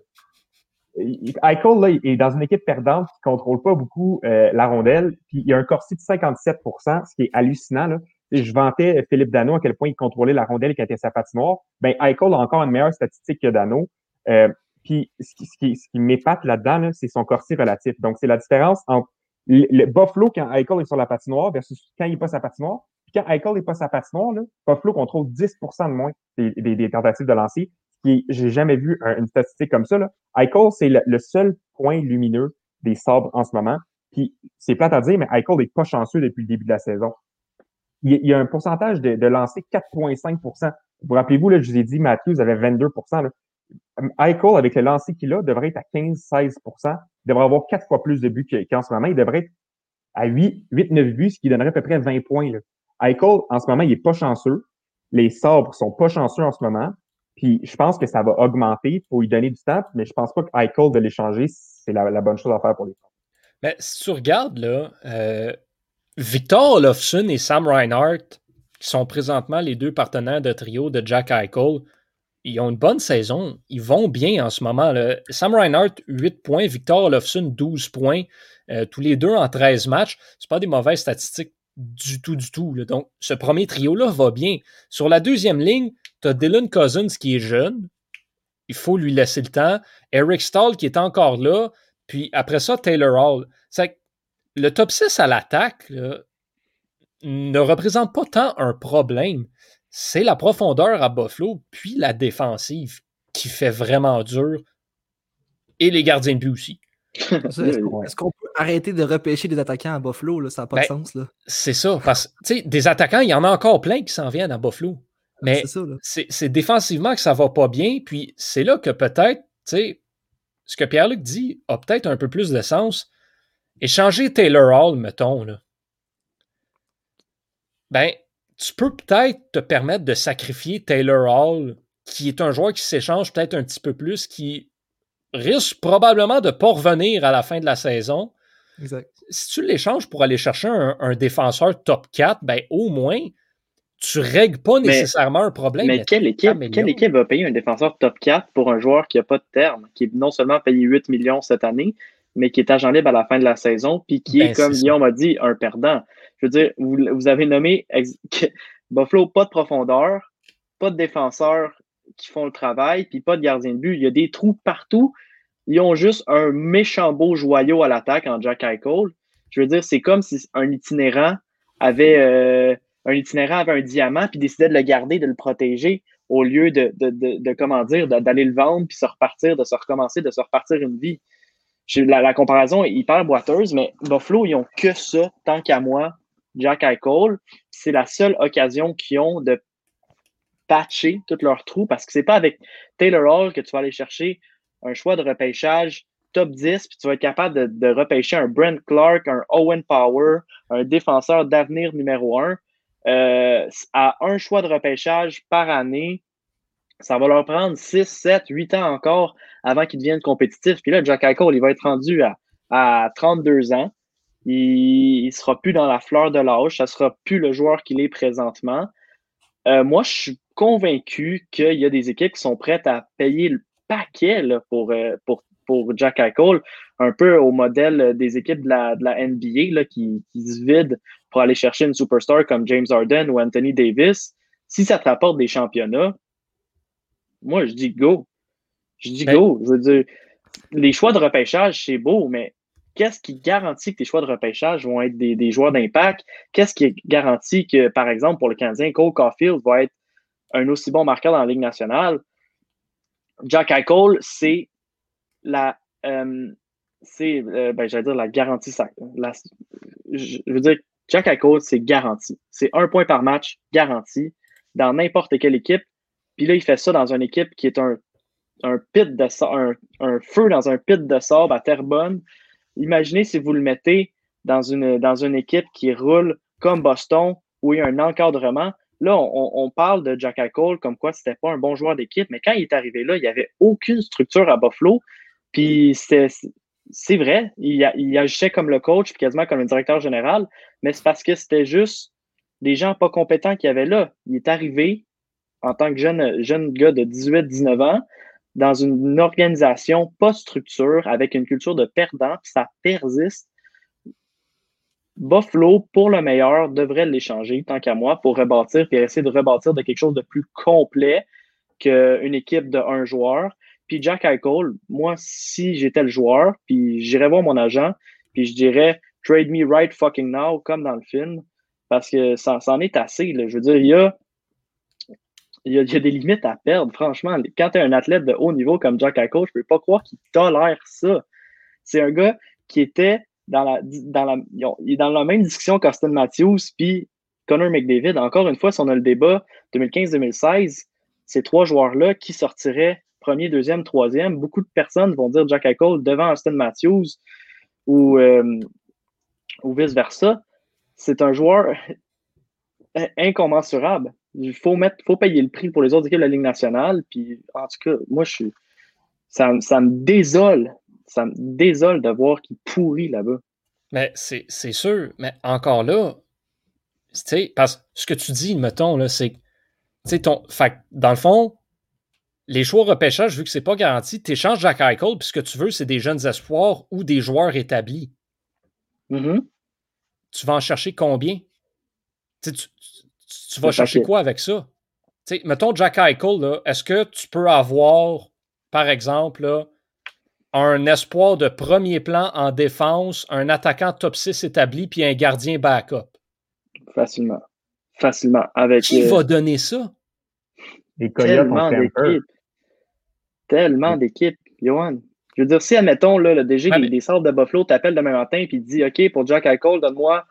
Eichel, là, est dans une équipe perdante qui contrôle pas beaucoup euh, la rondelle, puis il y a un Corsi de 57% ce qui est hallucinant, là. Et je vantais Philippe Dano à quel point il contrôlait la rondelle quand il était sa patinoire. Ben, Eichel a encore une meilleure statistique que Dano. Euh, puis ce qui, ce qui, ce qui m'épate là-dedans, là, c'est son corsi relatif. Donc, c'est la différence entre le, le Buffalo quand Eichel est sur la patinoire versus quand il n'est pas sa patinoire. Puis quand Eichel n'est pas sa patinoire, là, Buffalo contrôle 10% de moins des, des, des tentatives de lancer. Qui, j'ai jamais vu un- une statistique comme ça. Là. Eichel, c'est le, seul point lumineux des sabres en ce moment. Puis c'est plate à dire, mais Eichel n'est pas chanceux depuis le début de la saison. Il, y a un pourcentage de, de lancer 4,5% Vous vous rappelez-vous, là, je vous ai dit, Matthews avait 22 là. Eichel, avec le lancer qu'il a, devrait être à 15-16% Il devrait avoir quatre fois plus de buts que- qu'en ce moment. Il devrait être à 8-9 buts, ce qui donnerait à peu près 20 points. Là. Eichel, en ce moment, il est pas chanceux. Les sabres sont pas chanceux en ce moment. Puis je pense que ça va augmenter pour lui donner du temps, mais je pense pas que Eichel de l'échanger, c'est la, bonne chose à faire pour les sabres. Mais si tu regardes, là, euh, Victor Olofsson et Sam Reinhardt, qui sont présentement les deux partenaires de trio de Jack Eichel, ils ont une bonne saison. Ils vont bien en ce moment. Là. Sam Reinhardt, 8 points. Victor Olofsson, 12 points. Euh, tous les deux en 13 matchs. C'est pas des mauvaises statistiques du tout, du tout. Donc, ce premier trio-là va bien. Sur la deuxième ligne, tu as Dylan Cousins qui est jeune. Il faut lui laisser le temps. Eric Stahl qui est encore là. Puis après ça, Taylor Hall. le top 6 à l'attaque ne représente pas tant un problème. C'est la profondeur à Buffalo, puis la défensive qui fait vraiment dur. Et les gardiens de but aussi. Est-ce qu'on peut arrêter de repêcher des attaquants à Buffalo? Ça n'a pas de ben, sens. C'est ça. Parce que des attaquants, il y en a encore plein qui s'en viennent à Buffalo. Mais c'est défensivement que ça va pas bien. Puis c'est là que peut-être, ce que Pierre-Luc dit a peut-être un peu plus de sens. Échanger Taylor Hall, mettons, là. Ben, tu peux peut-être te permettre de sacrifier Taylor Hall, qui est un joueur qui s'échange peut-être un petit peu plus, qui risque probablement de ne pas revenir à la fin de la saison. Si tu l'échanges pour aller chercher un, défenseur top 4, ben au moins, tu ne règles pas nécessairement un problème. Mais, quelle, équipe, quelle équipe va payer un défenseur top 4 pour un joueur qui n'a pas de terme, qui est non seulement payé 8 millions cette année, mais qui est agent libre à la fin de la saison, puis qui est, ben, comme Guillaume m'a dit, un perdant? Je veux dire, vous, vous avez nommé Buffalo, pas de profondeur, pas de défenseur qui font le travail, puis pas de gardien de but. Il y a des trous partout. Ils ont juste un méchant beau joyau à l'attaque en Jack Eichel. Je veux dire, c'est comme si un itinérant avait euh, un itinérant avait un diamant puis décidait de le garder, de le protéger, au lieu de, de, de, comment dire, d'aller le vendre puis se repartir, de se recommencer, de se repartir une vie. La, comparaison est hyper boiteuse, mais Buffalo, ils ont que ça, tant qu'à moi, Jack Eichel. C'est la seule occasion qu'ils ont de patcher tous leurs trous parce que c'est pas avec Taylor Hall que tu vas aller chercher un choix de repêchage top 10, puis tu vas être capable de, repêcher un Brent Clark, un Owen Power, un défenseur d'avenir numéro 1. Euh, à un choix de repêchage par année, ça va leur prendre 6, 7, 8 ans encore avant qu'ils deviennent compétitifs. Puis là, Jack Eichel, il va être rendu à, à 32 ans. Il ne sera plus dans la fleur de l'âge. Ça ne sera plus le joueur qu'il est présentement. Euh, moi, je suis convaincu qu'il y a des équipes qui sont prêtes à payer le paquet pour, euh, pour, pour Jack Eichel, un peu au modèle des équipes de la, NBA qui, qui, se vident pour aller chercher une superstar comme James Harden ou Anthony Davis. Si ça te rapporte des championnats, moi, je dis go. Je dis go. Je veux dire, les choix de repêchage, c'est beau, mais qu'est-ce qui garantit que tes choix de repêchage vont être des, des joueurs d'impact? Qu'est-ce qui garantit que, par exemple, pour le Canadien, Cole Caulfield va être un aussi bon marqueur dans la Ligue nationale? Jack Eichel, c'est la, euh, c'est, euh, ben, j'allais dire la garantie. je veux dire, Jack Eichel, c'est garanti. C'est un point par match, garanti, dans n'importe quelle équipe. Puis là, il fait ça dans une équipe qui est un, un feu dans un pit de sable à Terrebonne. Imaginez si vous le mettez dans une, dans une équipe qui roule comme Boston, où il y a un encadrement. Là, on, parle de Jack Eichel comme quoi c'était pas un bon joueur d'équipe, mais quand il est arrivé là, il n'y avait aucune structure à Buffalo. Puis c'est vrai, il, il, agissait comme le coach, puis quasiment comme le directeur général, mais c'est parce que c'était juste des gens pas compétents qui avaient là. Il est arrivé en tant que jeune, jeune gars de 18-19 ans dans une organisation pas structure avec une culture de perdant, puis ça persiste. Buffalo, pour le meilleur, devrait l'échanger, tant qu'à moi, pour rebâtir et essayer de rebâtir de quelque chose de plus complet qu'une équipe de un joueur. Puis Jack Eichel, moi, si j'étais le joueur, puis j'irais voir mon agent, puis je dirais trade me right fucking now, comme dans le film, parce que ça, en est assez. Je veux dire, il y a, y a, des limites à perdre, franchement. Quand tu es un athlète de haut niveau comme Jack Eichel, je peux pas croire qu'il tolère ça. C'est un gars qui était dans la, dans la, il est dans la même discussion qu'Austin Matthews puis Connor McDavid. Encore une fois, si on a le débat 2015-2016, ces trois joueurs-là qui sortiraient premier, deuxième, troisième, beaucoup de personnes vont dire Jack Eichel devant Austin Matthews ou, euh, ou vice-versa. C'est un joueur incommensurable. Il faut, mettre, faut payer le prix pour les autres équipes de la Ligue nationale. Puis, en tout cas, moi, je suis, ça, ça me désole ça me désole de voir qu'il pourrit là-bas. Mais c'est sûr, mais encore là, parce que ce que tu dis, mettons, c'est, fait, dans le fond, les choix repêchage, vu que c'est pas garanti, tu échanges Jack Eichel, puis ce que tu veux, c'est des jeunes espoirs ou des joueurs établis. Mm-hmm. Tu vas en chercher combien? tu, tu, tu vas chercher quoi avec ça? mettons Jack Eichel, est-ce que tu peux avoir, par exemple, là, un espoir de premier plan en défense, un attaquant top 6 établi, puis un gardien backup? Facilement. Facilement. Avec, Qui va donner ça? Les d'équipes. Tellement d'équipes, Johan. Je veux dire, si, admettons, là, le DG des, des de Buffalo t'appelle demain matin et dit OK, pour Jack Eichel, donne-moi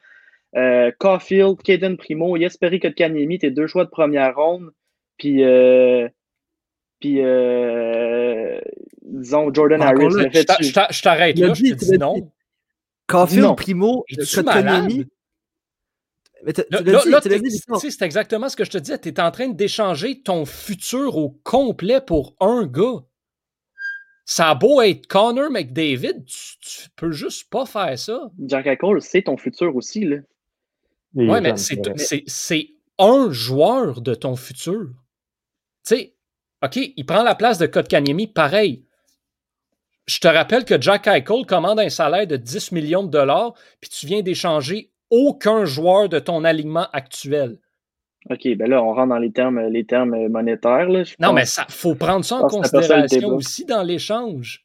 euh, Caulfield, Caden Primo, Jesperi Kotkaniemi, tes deux choix de première ronde, puis, euh, puis euh, disons, Jordan Harris. je t'arrête là, je te dis non. Caulfield, Primo, Kotkaniemi. C'est exactement ce que je te dis. Tu es en train d'échanger ton futur au complet pour un gars. Ça a beau être Connor McDavid, tu, tu peux juste pas faire ça. Jack Eichel, c'est ton futur aussi. Là. Oui, mais c'est un joueur de ton futur. Tu sais, OK, il prend la place de Kotkaniemi, pareil. Je te rappelle que Jack Eichel commande un salaire de 10 millions de dollars, puis tu viens d'échanger aucun joueur de ton alignement actuel. OK, ben là, on rentre dans les termes, les termes monétaires. Là, non, mais il faut prendre ça en considération aussi dans l'échange.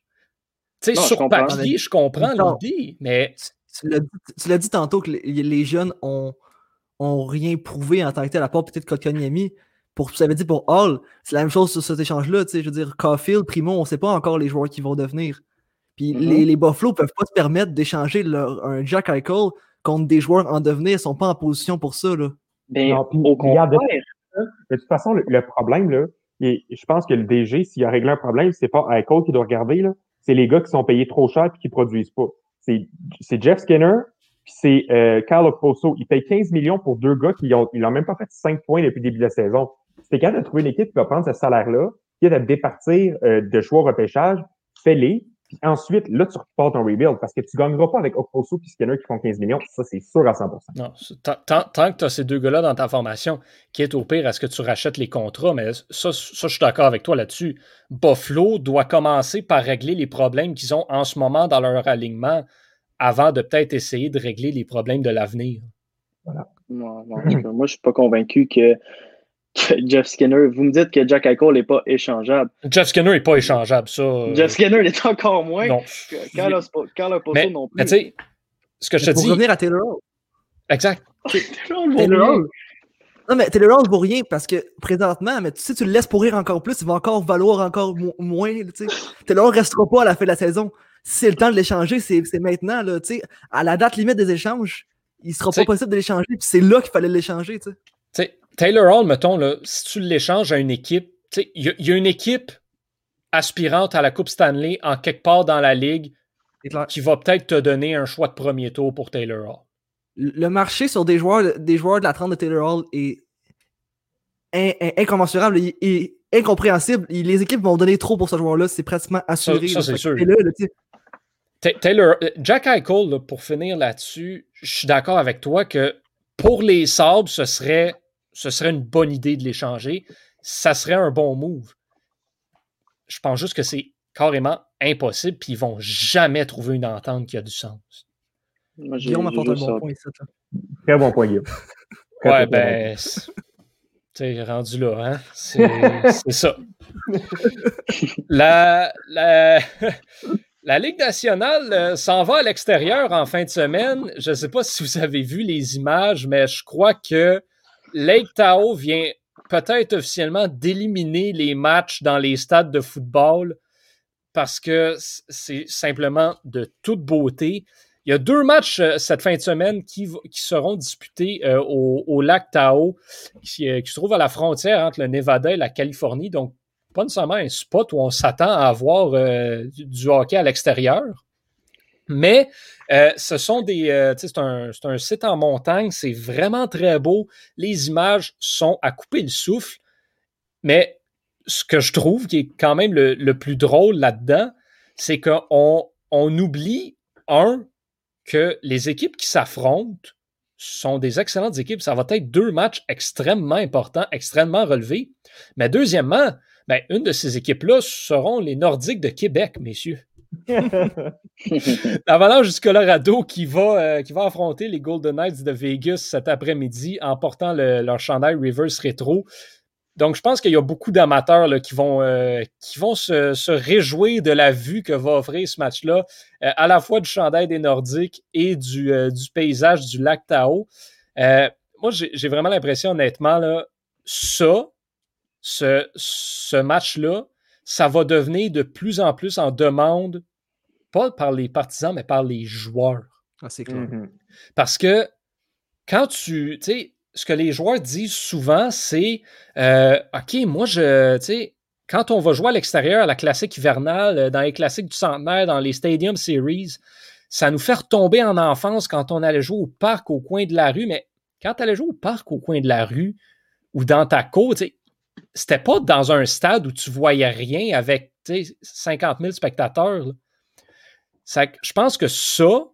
Tu sais, sur papier, je comprends l'idée, mais. Tu l'as dit tantôt que les, jeunes ont, ont rien prouvé en tant que tel, à part peut-être Kotkaniemi. Pour, ça veut dire pour Hall, c'est la même chose sur cet échange-là. Je veux dire, Caulfield, Primo, on ne sait pas encore les joueurs qui vont devenir. Puis mm-hmm. les, les, Buffalo ne peuvent pas se permettre d'échanger un Jack Eichel contre des joueurs en devenir. Ils ne sont pas en position pour ça. Là. Ben, au contraire. De, toute façon, le, problème, là, et je pense que le DG, s'il a réglé un problème, c'est pas Eichel qui doit regarder, c'est les gars qui sont payés trop cher et qui ne produisent pas. C'est Jeff Skinner, puis c'est euh, Carl Oposo. Il paye 15 millions pour deux gars qui ont, ils n'ont même pas fait 5 points depuis le début de la saison. C'est quand de trouver une équipe qui va prendre ce salaire-là, qui est de départir euh, de choix repêchage, fais-les. Puis ensuite, là, tu reportes un rebuild parce que tu ne gagneras pas avec Oposo et Skinner qui font 15 millions. Ça, c'est sûr à 100 Non, tant, que tu as ces deux gars-là dans ta formation, qui est au pire, est-ce que tu rachètes les contrats? Mais ça, ça je suis d'accord avec toi là-dessus. Buffalo doit commencer par régler les problèmes qu'ils ont en ce moment dans leur alignement avant de peut-être essayer de régler les problèmes de l'avenir. Voilà. moi, je ne suis pas convaincu que Jeff Skinner, vous me dites que Jack Eichel n'est pas échangeable. Jeff Skinner n'est pas échangeable, ça. Euh, Jeff Skinner l'est encore moins. Non. Carlos, Carlos mais, non plus. Mais tu sais, ce que je te dis. Pour revenir à Taylor Hall. Exact. Taylor Hall. Non, mais Taylor Hall vaut rien parce que présentement, mais tu sais, tu le laisses pourrir encore plus, il va encore valoir encore moins. Taylor Hall ne restera pas à la fin de la saison. Si c'est le temps de l'échanger, c'est maintenant. Là, à la date limite des échanges, il ne sera pas possible de l'échanger. C'est là qu'il fallait l'échanger. Taylor Hall, mettons, là, si tu l'échanges à une équipe, il y, a une équipe aspirante à la Coupe Stanley en quelque part dans la ligue qui va peut-être te donner un choix de premier tour pour Taylor Hall. Le marché sur des joueurs, des joueurs de la trente de Taylor Hall est incommensurable et incompréhensible. Les équipes vont donner trop pour ce joueur-là, c'est pratiquement assuré. Ça, c'est sûr. Taylor, euh, Jack Eichel, pour finir là-dessus, je suis d'accord avec toi que pour les Sabres, ce serait ce serait une bonne idée de l'échanger. Ça serait un bon move. Je pense juste que c'est carrément impossible, puis ils vont jamais trouver une entente qui a du sens. Guillaume apporte un bon point ici. Très bon point, Guillaume. ouais, ben. T'es rendu là, hein? C'est ça. La, la, la Ligue nationale euh, s'en va à l'extérieur en fin de semaine. Je ne sais pas si vous avez vu les images, mais je crois que Lake Tao vient peut-être officiellement d'éliminer les matchs dans les stades de football parce que c'est simplement de toute beauté. Il y a deux matchs euh, cette fin de semaine qui, seront disputés euh, au, lac Tao, euh, qui, se trouve à la frontière entre le Nevada et la Californie. Donc, pas nécessairement un spot où on s'attend à avoir du hockey à l'extérieur. Mais euh, ce sont des. Euh, c'est un, un, site en montagne, c'est vraiment très beau. Les images sont à couper le souffle. Mais ce que je trouve qui est quand même le, plus drôle là-dedans, c'est qu'on on oublie, un, que les équipes qui s'affrontent sont des excellentes équipes. Ça va être deux matchs extrêmement importants, extrêmement relevés. Mais deuxièmement, ben, une de ces équipes-là seront les Nordiques de Québec, messieurs. L'Avalanche du Colorado qui va, euh, qui va affronter les Golden Knights de Vegas cet après-midi en portant le, leur chandail Reverse Retro. Donc, je pense qu'il y a beaucoup d'amateurs qui vont, euh, qui vont se, réjouir de la vue que va offrir ce match-là, euh, à la fois du chandail des Nordiques et du, paysage du lac Tao. Moi, j'ai vraiment l'impression, honnêtement, là, ça, ce match-là, ça va devenir de plus en plus en demande, pas par les partisans, mais par les joueurs. Ah, c'est clair. Mhm. Parce que quand tu, tu sais, ce que les joueurs disent souvent, c'est euh, OK, moi, je, tu sais, quand on va jouer à l'extérieur, à la classique hivernale, euh, dans les classiques du centenaire, dans les Stadium Series, ça nous fait retomber en enfance quand on allait jouer au parc au coin de la rue. Mais quand tu allais jouer au parc au coin de la rue ou dans ta cour, tu sais, c'était pas dans un stade où tu voyais rien avec tu sais, 50 000 spectateurs. je pense que ça,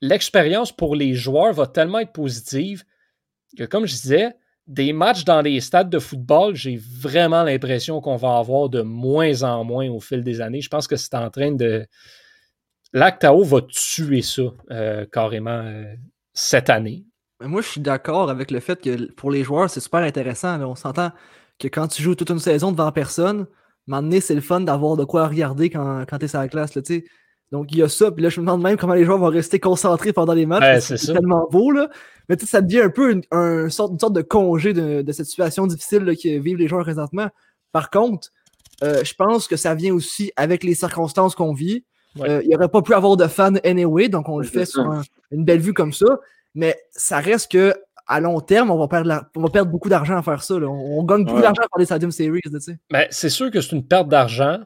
l'expérience pour les joueurs va tellement être positive que, comme je disais, des matchs dans les stades de football, j'ai vraiment l'impression qu'on va avoir de moins en moins au fil des années. Je pense que c'est en train de. L'Actao va tuer ça euh, carrément euh, cette année. Mais moi, je suis d'accord avec le fait que pour les joueurs, c'est super intéressant. là. On s'entend que quand tu joues toute une saison devant personne, maintenant, c'est le fun d'avoir de quoi regarder quand, quand tu es sur la classe. Là, tu sais. Donc, il y a ça. Puis là, je me demande même comment les joueurs vont rester concentrés pendant les matchs. Ouais, c'est tellement beau. Là. Mais tu sais, ça devient un peu une, un sorte, une sorte de congé de, de cette situation difficile là, que vivent les joueurs présentement. Par contre, euh, je pense que ça vient aussi avec les circonstances qu'on vit. Ouais. Euh, il n'y aurait pas pu avoir de fans anyway, donc on le fait sur un- une belle vue comme ça. Mais ça reste que à long terme, on va perdre, la- on va perdre beaucoup d'argent à faire ça. là. On, on gagne beaucoup Ouais. d'argent à faire des Stadium Series. Ben, c'est sûr que c'est une perte d'argent.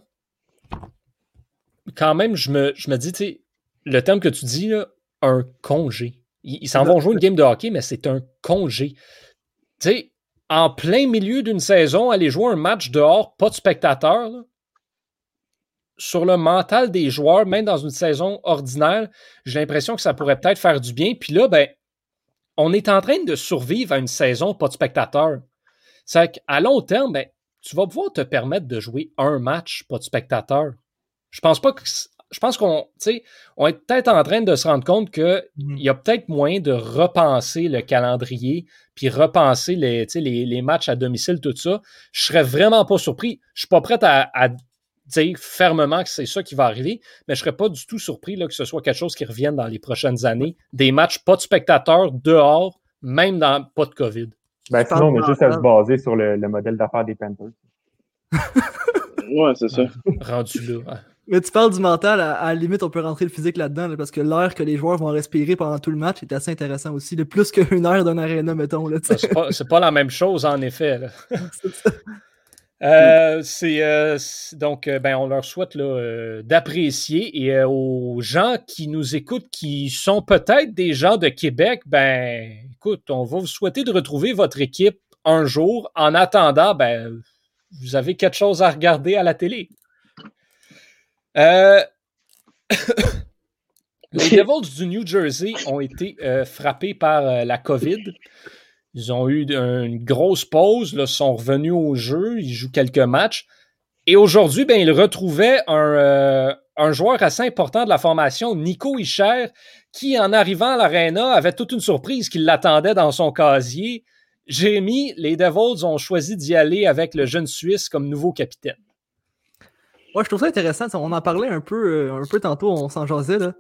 Quand même, je me, je me dis, le terme que tu dis, là, un congé. Ils ils s'en vont jouer une game de hockey, mais c'est un congé. Tu sais, en plein milieu d'une saison, aller jouer un match dehors, pas de spectateurs, là, sur le mental des joueurs, même dans une saison ordinaire, j'ai l'impression que ça pourrait peut-être faire du bien. Puis là, ben, on est en train de survivre à une saison pas de spectateurs. C'est qu'à long terme, ben, tu vas pouvoir te permettre de jouer un match, pas de spectateurs. Je pense pas que. Je pense qu'on on est peut-être en train de se rendre compte qu'il Mhm. y a peut-être moyen de repenser le calendrier, puis repenser les, les, les matchs à domicile, tout ça. Je serais vraiment pas surpris. Je suis pas prêt à, à dire fermement que c'est ça qui va arriver, mais je serais pas du tout surpris là, que ce soit quelque chose qui revienne dans les prochaines années. Des matchs pas de spectateurs dehors, même dans pas de COVID. Ben, sinon, on a de juste à se baser sur le, le modèle d'affaires des Panthers. Ouais, c'est ça. Rendu là. hein. Mais tu parles du mental, à, à la limite, on peut rentrer le physique là-dedans, là, parce que l'air que les joueurs vont respirer pendant tout le match est assez intéressant aussi. Le plus qu'une heure d'un aréna, mettons. Sais. C'est pas, c'est pas la même chose, en effet. là. Euh, c'est euh, c'est- donc euh, ben on leur souhaite là, euh, d'apprécier. Et aux gens qui nous écoutent qui sont peut-être des gens de Québec ben écoute on va vous souhaiter de retrouver votre équipe un jour. En attendant ben vous avez quelque chose à regarder à la télé. Les Devils du New Jersey ont été frappés par la COVID ils ont eu une grosse pause, là, sont revenus au jeu, ils jouent quelques matchs. Et aujourd'hui, ben, ils retrouvaient un, euh, joueur assez important de la formation, Nico Ischer, qui, en arrivant à l'Arena, avait toute une surprise qui l'attendait dans son casier. Jérémy, les Devils ont choisi d'y aller avec le jeune Suisse comme nouveau capitaine. Ouais, je trouve ça intéressant. On en parlait un peu, euh, un peu tantôt, on s'en jasait, là,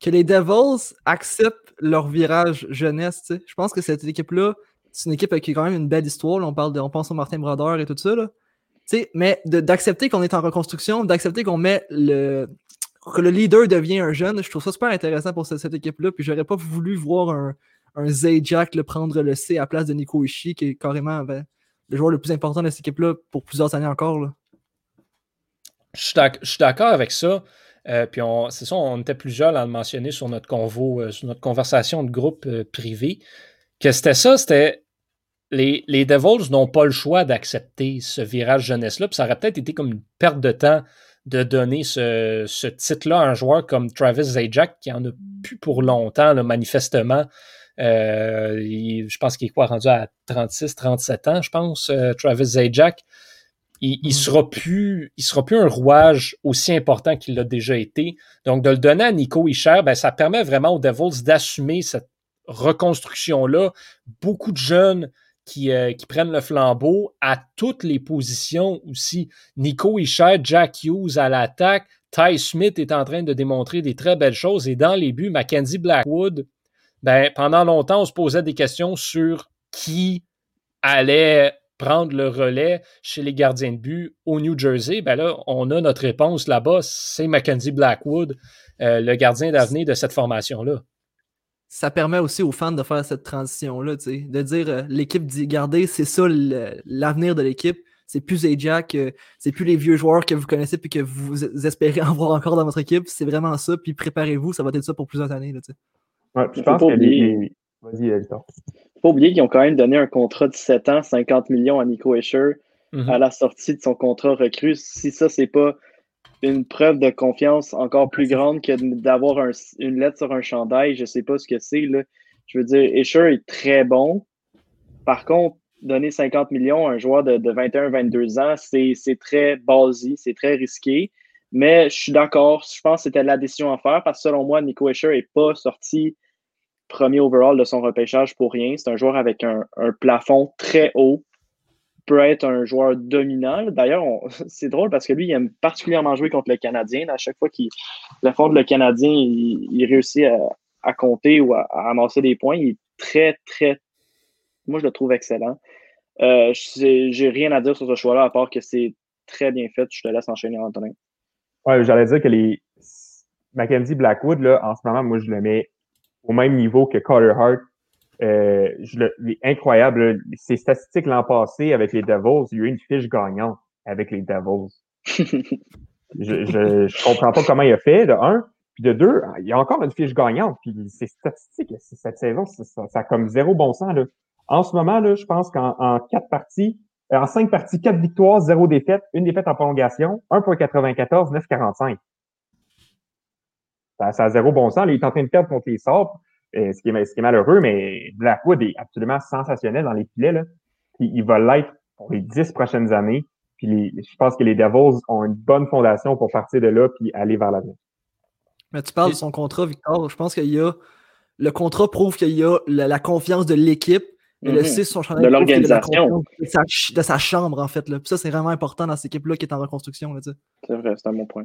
que les Devils acceptent leur virage jeunesse. Je pense que cette équipe-là, c'est une équipe qui a quand même une belle histoire. On, parle de, pense au Martin Brodeur et tout ça. Là. Mais d'accepter qu'on est en reconstruction, d'accepter qu'on met le. que le leader devient un jeune, je trouve ça super intéressant pour cette, équipe-là. Puis j'aurais pas voulu voir un, un Zajac le prendre le C à la place de Nico Ishii, qui est carrément ben, le joueur le plus important de cette équipe-là pour plusieurs années encore. Je suis d'accord avec ça. Euh, puis c'est ça, on était plusieurs à le mentionner sur notre convo, euh, sur notre conversation de groupe euh, privé, que c'était ça, c'était les, les Devils n'ont pas le choix d'accepter ce virage jeunesse-là. Puis ça aurait peut-être été comme une perte de temps de donner ce, ce titre-là à un joueur comme Travis Zajac, qui en a plus pour longtemps, là, manifestement. Euh, il- je pense qu'il est quoi rendu à 36, 37 ans, je pense, euh, Travis Zajac. il, il, sera plus, il sera plus un rouage aussi important qu'il l'a déjà été. Donc, de le donner à Nico Isher, ben, ça permet vraiment aux Devils d'assumer cette reconstruction-là. Beaucoup de jeunes qui, euh, qui, prennent le flambeau à toutes les positions aussi. Nico Isher, Jack Hughes à l'attaque. Ty Smith est en train de démontrer des très belles choses. Et dans les buts, Mackenzie Blackwood, ben, pendant longtemps, on se posait des questions sur qui allait prendre le relais chez les gardiens de but au New Jersey, ben là, on a notre réponse là-bas, c'est Mackenzie Blackwood, euh, le gardien d'avenir de cette formation-là. Ça permet aussi aux fans de faire cette transition-là, de dire euh, l'équipe dit regardez, c'est ça l'avenir de l'équipe. C'est plus Ajax, euh, c'est plus les vieux joueurs que vous connaissez puis que vous espérez en voir encore dans votre équipe. C'est vraiment ça. Puis préparez-vous, ça va être ça pour plusieurs années. Là, ouais, je pense que les... Vas-y, faut pas oublier qu'ils ont quand même donné un contrat de 7 ans, 50 millions à Nico Escher Mhm. à la sortie de son contrat recru. Si ça, c'est pas une preuve de confiance encore plus grande que d'avoir un- une lettre sur un chandail, je sais pas ce que c'est. là. Je veux dire, Escher est très bon. Par contre, donner 50 millions à un joueur de, de 21-22 ans, c'est c'est très ballsy, c'est très risqué. Mais je suis d'accord, je pense que c'était la décision à faire parce que selon moi, Nico Escher n'est pas sorti premier overall de son repêchage pour rien. C'est un joueur avec un, un plafond très haut, peut être un joueur dominant. D'ailleurs, c'est drôle parce que lui, il aime particulièrement jouer contre le Canadien. À chaque fois qu'il affronte le Canadien, il, réussit à, compter ou à, amasser des points. Il est très, très. Moi, je le trouve excellent. Euh, J'ai rien à dire sur ce choix-là, à part que c'est très bien fait. Je te laisse enchaîner, Antonin. Ouais, j'allais dire que les Mackenzie Blackwood, là, en ce moment, moi, je le mets au même niveau que Carter Hart. Euh, je le, incroyable. Ses statistiques l'an passé avec les Devils, il y a eu une fiche gagnante avec les Devils. Je, je, je comprends pas comment il a fait, de un. Puis de deux, il y a encore une fiche gagnante. Puis ses statistiques, cette saison, ça, ça a comme zéro bon sens. Là. En ce moment, là, je pense qu'en en quatre parties, euh, en cinq parties, quatre victoires, zéro défaite, une défaite en prolongation, 1.94, 9.45. Ça, ça a zéro bon sens. Là, il est en train de perdre contre les Sabres, euh, ce, qui est, ce qui est malheureux, mais Blackwood est absolument sensationnel dans les filets. Là. Puis il va l'être pour les dix prochaines années. Puis les, je pense que les Devils ont une bonne fondation pour partir de là puis aller vers l'avenir. Mais tu parles de son contrat, Victor. Je pense qu'il y a. Le contrat prouve qu'il y a la, la confiance de l'équipe. Et le Mhm. 6 sur son chandail De prouve qu'il y a la l'organisation. confiance De sa, ch- de sa chambre, en fait. Là. Puis ça, c'est vraiment important dans cette équipe-là qui est en reconstruction. C'est vrai, c'est un bon point.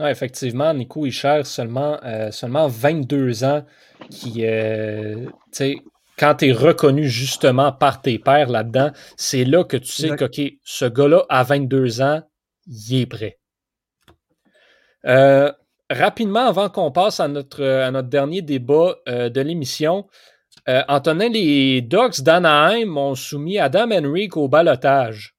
Ouais, effectivement, Nico Isher, seulement, euh, seulement 22 ans, qui, euh, tu sais, quand tu es reconnu justement par tes pairs là-dedans, c'est là que tu sais Exact. que, OK, ce gars-là, à 22 ans, il est prêt. Euh, rapidement, avant qu'on passe à notre, à notre dernier débat euh, de l'émission, euh, Antonin, les Ducks d'Anaheim ont soumis Adam Henrique au balotage.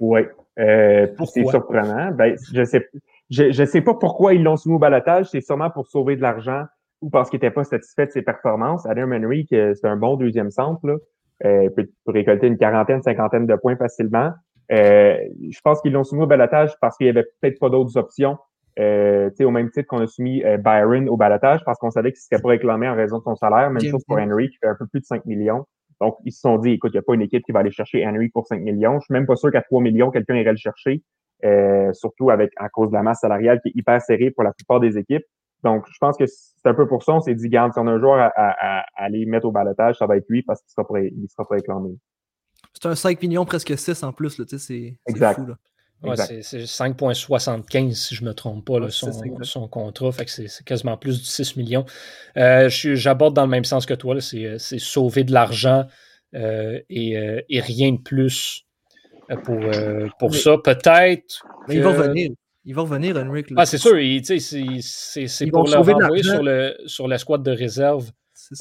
Oui. Euh, c'est surprenant. Ben, je sais, je, je sais pas pourquoi ils l'ont soumis au balotage. C'est sûrement pour sauver de l'argent ou parce qu'il n'était pas satisfait de ses performances. Adam Henry, c'est un bon deuxième centre, là. Euh, peut, peut récolter une quarantaine, cinquantaine de points facilement. Euh, je pense qu'ils l'ont soumis au balotage parce qu'il y avait peut-être pas d'autres options. Euh, au même titre qu'on a soumis euh, Byron au balotage parce qu'on savait qu'il ne serait pas réclamé en raison de son salaire. Même chose pour. Henry qui fait un peu plus de 5 millions. Donc, ils se sont dit, écoute, il n'y a pas une équipe qui va aller chercher Henry pour 5 millions. Je suis même pas sûr qu'à 3 millions, quelqu'un irait le chercher. Euh, surtout avec à cause de la masse salariale qui est hyper serrée pour la plupart des équipes. Donc, je pense que c'est un peu pour ça. On s'est dit, garde, si on a un joueur à, à, à aller mettre au balotage, ça va être lui parce qu'il sera pas, il sera pas réclamé. C'est un 5 millions, presque 6 en plus. là, tu sais, C'est c'est Exact. fou. Là. Ouais, c'est c'est 5,75 si je ne me trompe pas, là, son, son contrat. Fait que c'est c'est quasiment plus du 6 millions. Euh, J'aborde dans le même sens que toi. là, C'est euh, c'est sauver de l'argent euh, et, euh, et rien de plus euh, pour, euh, pour Mais- ça. Peut-être. Mais il va que- revenir. Il va revenir, Henrik. Ah, c'est sûr. C'est c'est- c'est Ils pour vont le sauver de renvoyer l'argent. sur le sur l'escouade de réserve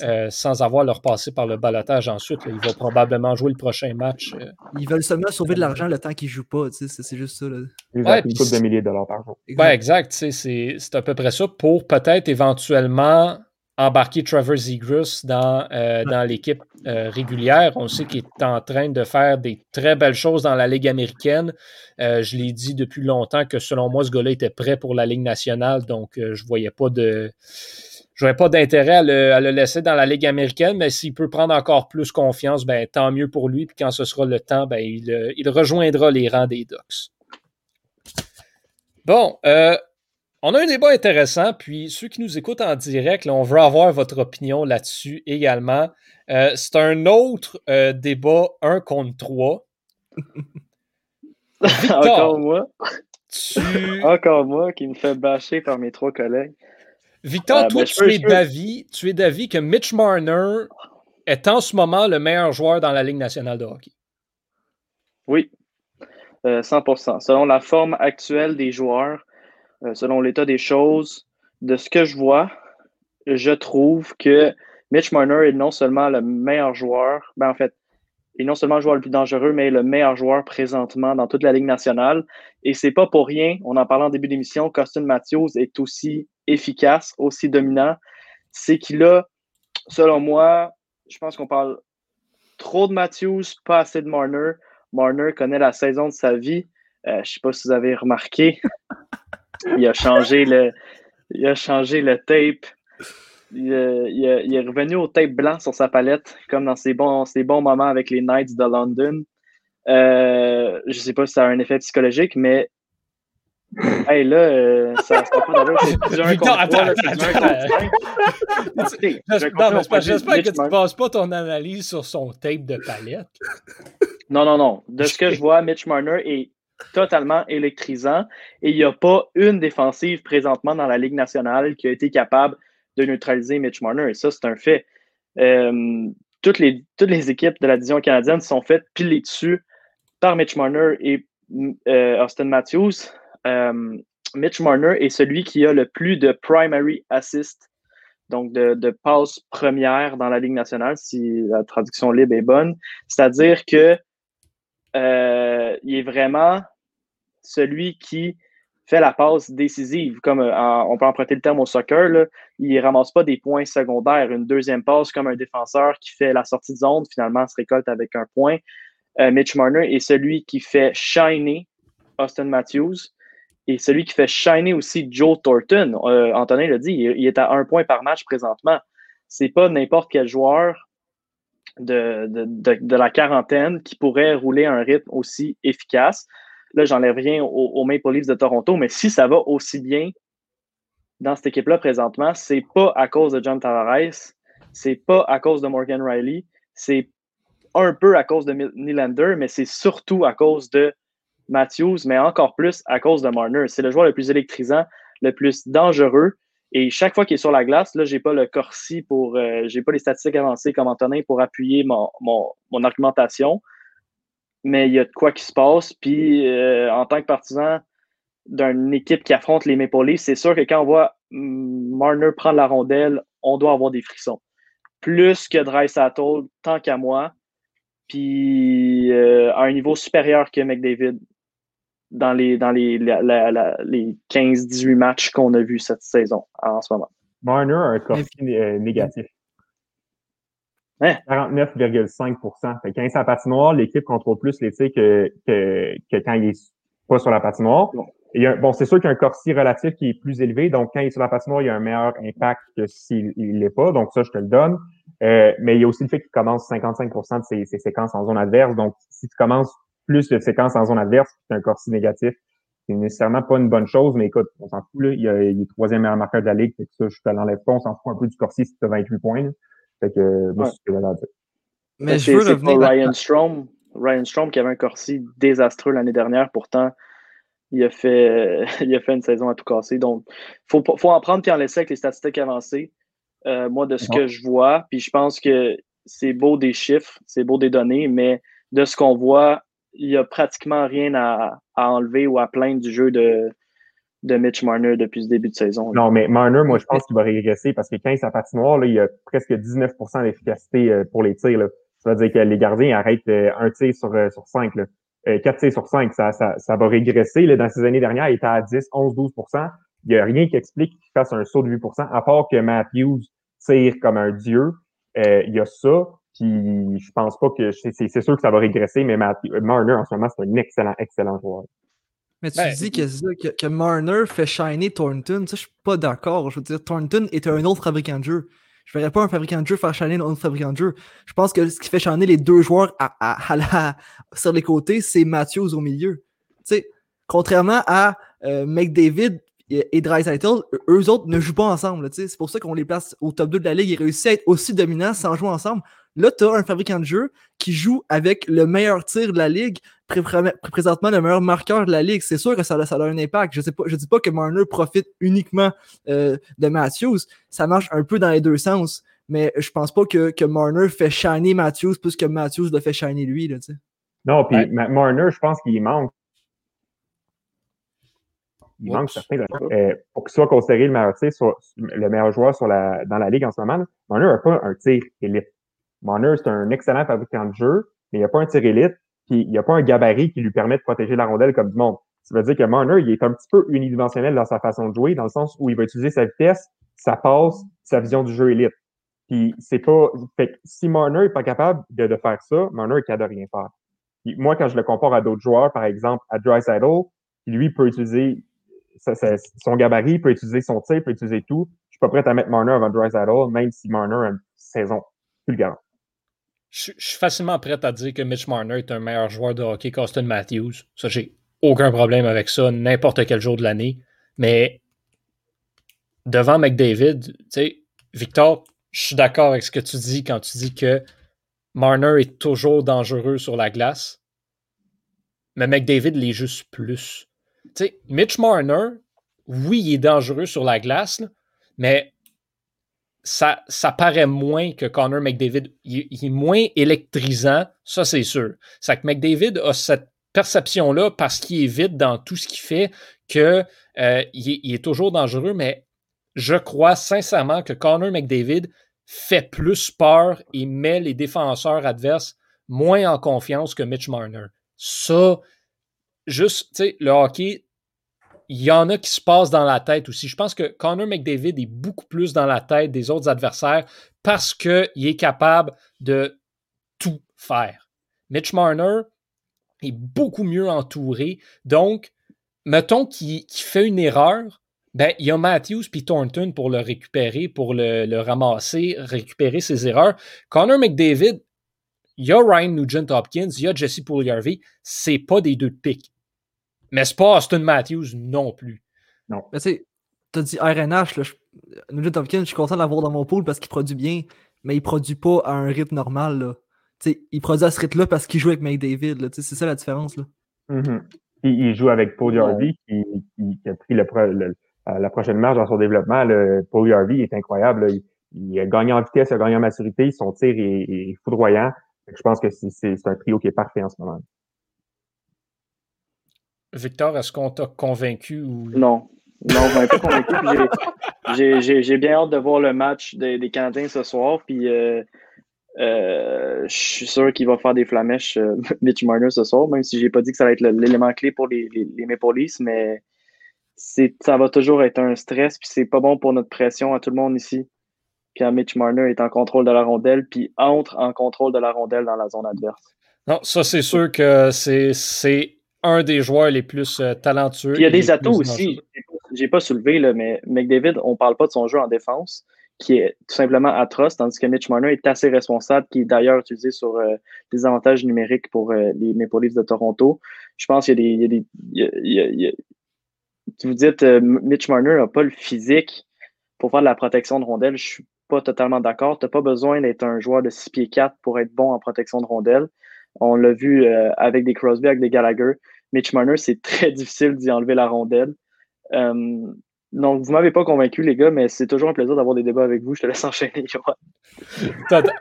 euh, sans avoir leur passé par le balotage ensuite. là. Il va probablement jouer le prochain match. euh. Ils veulent seulement sauver de l'argent le temps qu'ils jouent pas. C'est c'est juste ça. Là. Exact. Ouais, une couple de milliers de dollars par jour. Ben, exact. c'est à peu près ça pour peut-être éventuellement embarquer Trevor Zegras dans, euh, dans l'équipe euh, régulière. On sait qu'il est en train de faire des très belles choses dans la Ligue américaine. Euh, je l'ai dit depuis longtemps que selon moi, ce gars-là était prêt pour la Ligue nationale, donc je voyais pas de. j'aurais pas d'intérêt à le, à le, laisser dans la Ligue américaine, mais s'il peut prendre encore plus confiance, ben, tant mieux pour lui. Puis quand ce sera le temps, ben, il, il rejoindra les rangs des Ducks. Bon, euh, on a un débat intéressant, puis ceux qui nous écoutent en direct, là, on veut avoir votre opinion là-dessus également. Euh, c'est un autre euh, débat un contre trois. Encore moi. Tu... Encore moi qui me fait bâcher par mes trois collègues. Victor, euh, toi, tu, es d'avis, tu es d'avis que Mitch Marner est en ce moment le meilleur joueur dans la Ligue nationale de hockey. Oui, 100%. Selon la forme actuelle des joueurs, euh, selon l'état des choses, de ce que je vois, je trouve que Mitch Marner est non seulement le meilleur joueur, ben en fait, il est non seulement le joueur le plus dangereux, mais le meilleur joueur présentement dans toute la Ligue nationale. Et c'est pas pour rien, on en parlait en début d'émission, Costin Matthews est aussi efficace, aussi dominant. C'est qu'il a, selon moi, je pense qu'on parle trop de Matthews, pas assez de Marner. Marner connaît la saison de sa vie. Euh, je sais pas si vous avez remarqué. il a changé le, il a changé le tape. Il, est revenu au tape blanc sur sa palette, comme dans ses bons, ses bons moments avec les Knights de London. Euh, je ne sais pas si ça a un effet psychologique, mais hey, là, euh, ça se pas d'allure. Victor, attends, J'espère que tu ne passes pas ton analyse sur son tape de palette. Non, non, non. De ce que je vois, Mitch Marner est totalement électrisant et il n'y a pas une défensive présentement dans la Ligue nationale qui a été capable de neutraliser Mitch Marner. Et ça, c'est un fait. Euh, toutes, les, toutes les équipes de la division canadienne sont faites piler dessus par Mitch Marner et euh, Austin Matthews. Euh, Mitch Marner est celui qui a le plus de primary assist, donc de, de passes premières dans la Ligue nationale, si la traduction libre est bonne. C'est-à-dire que il est vraiment celui qui fait la passe décisive, comme euh, on peut emprunter le terme au soccer, il ne ramasse pas des points secondaires. Une deuxième passe comme un défenseur qui fait la sortie de zone, finalement se récolte avec un point. Euh, Mitch Marner est celui qui fait shiner Austin Matthews et celui qui fait shiner aussi Joe Thornton. Euh, Antonin l'a dit, il, est à un point par match présentement. C'est pas n'importe quel joueur de, la quarantaine qui pourrait rouler un rythme aussi efficace. Là, j'enlève rien aux, Maple Leafs de Toronto, mais si ça va aussi bien dans cette équipe-là présentement, c'est pas à cause de John Tavares, c'est pas à cause de Morgan Riley, c'est un peu à cause de Nylander, mais c'est surtout à cause de Matthews, mais encore plus à cause de Marner. C'est le joueur le plus électrisant, le plus dangereux. Et chaque fois qu'il est sur la glace, là, j'ai pas le corsi pour, euh, j'ai pas les statistiques avancées comme Antonin pour appuyer mon, mon argumentation mais il y a de quoi qui se passe. Puis euh, en tant que partisan d'une équipe qui affronte les Maple Leafs, c'est sûr que quand on voit Marner prendre la rondelle, on doit avoir des frissons. Plus que Dreisaitl, tant qu'à moi, puis euh, à un niveau supérieur que McDavid dans les, dans les, les 15-18 matchs qu'on a vus cette saison en ce moment. Marner a un corps euh, négatif. 49,5% Quand il est sur la patinoire, l'équipe contrôle plus les tirs que, que, que, quand il est pas sur la patinoire. Il y a, bon, c'est sûr qu'il y a un corsi relatif qui est plus élevé, donc quand il est sur la patinoire, il y a un meilleur impact que s'il l'est pas, donc ça, je te le donne. Euh, mais il y a aussi le fait qu'il commence 55% de ses, ses, séquences en zone adverse, donc si tu commences plus de séquences en zone adverse, c'est un corsi négatif, c'est nécessairement pas une bonne chose, mais écoute, on s'en fout, là, il, y a, il est troisième meilleur marqueur de la Ligue, fait que ça, je te l'enlève pas, on s'en fout un peu du corsi si tu as 28 points. Fait que moi, c'est ce que dire. Mais je veux revenir. Ryan Strom, Ryan Strom qui avait un corsi désastreux l'année dernière, pourtant, il a fait, il a fait une saison à tout casser. Donc, il faut, faut en prendre et en laisser avec les statistiques avancées. Euh, moi, de ce que je vois, puis je pense que c'est beau des chiffres, c'est beau des données, mais de ce qu'on voit, il n'y a pratiquement rien à, à, enlever ou à plaindre du jeu de, de Mitch Marner depuis ce début de saison. Non, mais Marner, moi, je pense qu'il va régresser parce que quand il sa patinoire, là, il y a presque 19% d'efficacité euh, pour les tirs. Là. Ça veut dire que les gardiens arrêtent euh, un tir sur, euh, sur 5. Là. quatre tirs sur 5, ça, ça, ça va régresser. Là. Dans ces années dernières, il était à 10, 11, 12% Il n'y a rien qui explique qu'il fasse un saut de 8% à part que Matthews tire comme un dieu. il y a ça. Puis je pense pas que c'est sûr que ça va régresser, mais Marner, en ce moment, c'est un excellent, excellent joueur. Mais tu Ben, dis que, que, que Marner fait shiner Thornton. Ça, je suis pas d'accord. Je veux dire, Thornton est un autre fabricant de jeu. Je verrais pas un fabricant de jeu faire shiner un autre fabricant de jeu. Je pense que ce qui fait shiner les deux joueurs à, à- à la- sur les côtés, c'est Matthews au milieu. Tu sais, contrairement à euh, McDavid et, et Draisaitl, eux autres ne jouent pas ensemble. tu sais. C'est pour ça qu'on les place au top 2 de la ligue et réussissent à être aussi dominants sans jouer ensemble. Là, tu as un fabricant de jeu qui joue avec le meilleur tir de la ligue, pré- pré- présentement le meilleur marqueur de la ligue. C'est sûr que ça, a- ça a un impact. Je ne dis pas que Marner profite uniquement euh, de Matthews. Ça marche un peu dans les deux sens. Mais je pense pas que, que Marner fait shiner Matthews plus que Matthews le fait shiner lui. Là. Non, puis Ouais. Marner, je pense qu'il manque. Il Oups. manque certains. Euh, pour qu'il soit considéré le meilleur, tir sur- le meilleur joueur sur la, dans la ligue en ce moment, là, Marner n'a pas un tir élite. Marner, c'est un excellent fabricant de jeu, mais il n'a pas un tir élite, puis il n'a pas un gabarit qui lui permet de protéger la rondelle comme du monde. Ça veut dire que Marner, il est un petit peu unidimensionnel dans sa façon de jouer, dans le sens où il va utiliser sa vitesse, sa passe, sa vision du jeu élite. Puis c'est pas. Fait que si Marner n'est pas capable de, faire ça, Marner est capable de rien faire. Moi, quand je le compare à d'autres joueurs, par exemple à Drysdale, qui lui peut utiliser son gabarit, peut utiliser son tir, peut utiliser tout. Je suis pas prêt à mettre Marner avant Drysdale, même si Marner a une saison fulgurante. Je, suis facilement prêt à dire que Mitch Marner est un meilleur joueur de hockey qu'Austin Matthews. Ça, j'ai aucun problème avec ça, n'importe quel jour de l'année. Mais devant McDavid, tu sais, Victor, je suis d'accord avec ce que tu dis quand tu dis que Marner est toujours dangereux sur la glace. Mais McDavid l'est juste plus. Tu sais, Mitch Marner, oui, il est dangereux sur la glace, mais ça, ça paraît moins que Connor McDavid. Il, est moins électrisant, ça c'est sûr. C'est que McDavid a cette perception-là parce qu'il est vite dans tout ce qu'il fait que euh, il est toujours dangereux, mais je crois sincèrement que Connor McDavid fait plus peur et met les défenseurs adverses moins en confiance que Mitch Marner. Ça, juste, tu sais, le hockey, il y en a qui se passent dans la tête aussi. Je pense que Connor McDavid est beaucoup plus dans la tête des autres adversaires parce qu'il est capable de tout faire. Mitch Marner est beaucoup mieux entouré. Donc, mettons qu'il fait une erreur, ben, il y a Matthews puis Thornton pour le récupérer, pour le, ramasser, récupérer ses erreurs. Connor McDavid, il y a Ryan Nugent Hopkins, il y a Jesse Pugliarvi, c'est pas des deux de. Mais c'est pas Austin Matthews non plus. Mais tu sais, t'as dit RNH, là, je- Nugent Hopkins, je suis content de l'avoir dans mon pool parce qu'il produit bien, mais il produit pas à un rythme normal. Là. Tu sais, il produit à ce rythme-là parce qu'il joue avec. Tu sais, C'est ça la différence. Là. Mhm. Puis il joue avec Paul Harvey qui, qui, qui a pris le, euh, la prochaine marche dans son développement. Le, Paul Harvey est incroyable. Il, il a gagné en vitesse, il a gagné en maturité. Son tir est, est foudroyant. Je pense que c'est un trio qui est parfait en ce moment. Victor, est-ce qu'on t'a convaincu ou. Non. Non, vous m'avez pas convaincu. j'ai- bien hâte de voir le match des, des Canadiens ce soir. Puis euh, euh, je suis sûr qu'il va faire des flamèches, euh, Mitch Marner, ce soir, même si j'ai pas dit que ça va être l'élément clé pour les, les, les Maple Leafs, mais ça va toujours être un stress. Puis c'est pas bon pour notre pression à tout le monde ici. Quand Mitch Marner est en contrôle de la rondelle, puis entre en contrôle de la rondelle dans la zone adverse. Non, ça, c'est sûr que c'est un des joueurs les plus euh, talentueux. Puis il y a des atouts aussi. J'ai pas- soulevé, là, mais McDavid, on parle pas de son jeu en défense, qui est tout simplement atroce, tandis que Mitch Marner est assez responsable, qui est d'ailleurs utilisé sur euh, des avantages numériques pour euh, les Maple Leafs de Toronto. Je pense qu'il y a des. y a des- il y a- il y a- il y a- vous dites euh, Mitch Marner n'a pas le physique pour faire de la protection de rondelle. Je suis pas totalement d'accord. Tu n'as pas besoin d'être un joueur de 6 pieds 4 pour être bon en protection de rondelle. On l'a vu euh, avec des Crosby, avec des Gallagher. Mitch Marner, c'est très difficile d'y enlever la rondelle. Euh, donc, vous m'avez pas convaincu, les gars, mais c'est toujours un plaisir d'avoir des débats avec vous. Je te laisse enchaîner, Johan.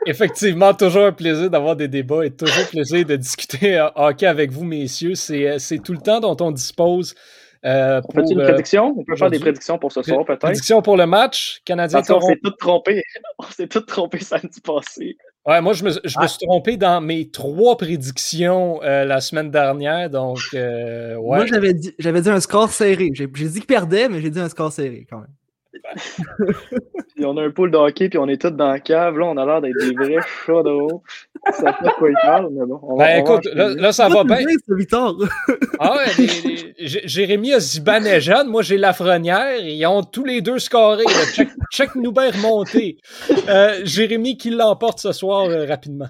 Effectivement toujours un plaisir d'avoir des débats et toujours plaisir de discuter euh, hockey avec vous, messieurs. C'est euh, c'est tout le temps dont on dispose. euh, On fait une prédiction? On peut faire des prédictions pour ce soir, peut-être? prédiction pour le match Canadien-Toronto. s'est tous trompés. On s'est tous trompés samedi passé. Ouais, moi, je me, je Ah. me suis trompé dans mes trois prédictions euh, la semaine dernière. Donc, euh, ouais. Moi, j'avais dit, j'avais dit un score serré. J'ai j'ai dit qu'il perdait, mais j'ai dit un score serré quand même. Puis on a un pool de hockey, puis on est tous dans la cave. Là, on a l'air d'être des vrais chats de haut. Ça fait quoi il parle, mais bon. on va- Ben on va écoute, là, ça va bien. Ah ouais, les- les- J- Jérémy a Zibanejad, moi j'ai Lafrenière, ils ont tous les deux scoré. Check, check nous bien remonter. Euh, Jérémy qui l'emporte ce soir euh, rapidement?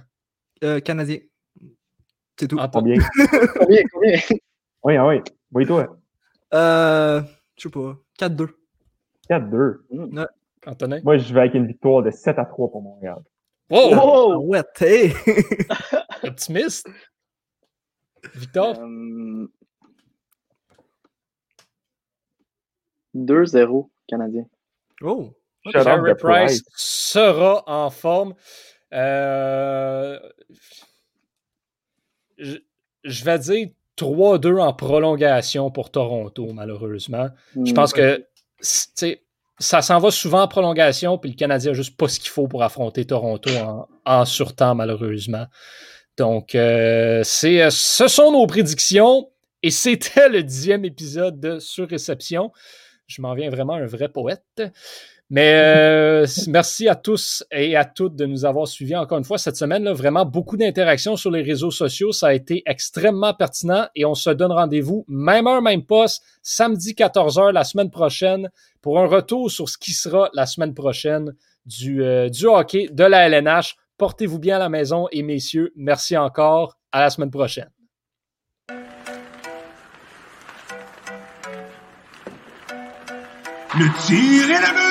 Euh, Canadien. C'est tout. En temps- Combien? Combien, combien? Oui, ah oui. Oui, toi. Euh, je sais pas. 4-2. 4-2. Antonin? Moi, je vais avec une victoire de 7 à 3 pour Montréal. Oh! Oh! ouais, hey! Optimiste. Victor? Euh, 2-0, Canadien. Oh! De Price Price. sera en forme. Euh, Je, je vais dire 3-2 en prolongation pour Toronto, malheureusement. Je Hmm. pense que c- tu sais, ça s'en va souvent en prolongation, puis le Canadien n'a juste pas ce qu'il faut pour affronter Toronto en, en surtemps, malheureusement. Donc, euh, euh, ce sont nos prédictions, et c'était le dixième épisode de Surréception. Je m'en viens vraiment un vrai poète. Mais euh, merci à tous et à toutes de nous avoir suivis encore une fois cette semaine. Là, vraiment beaucoup d'interactions sur les réseaux sociaux. Ça a été extrêmement pertinent et on se donne rendez-vous, même heure, même poste, samedi 14h la semaine prochaine pour un retour sur ce qui sera la semaine prochaine du, euh, hockey de la LNH. Portez-vous bien à la maison et messieurs, merci encore. À la semaine prochaine. Le tir est but!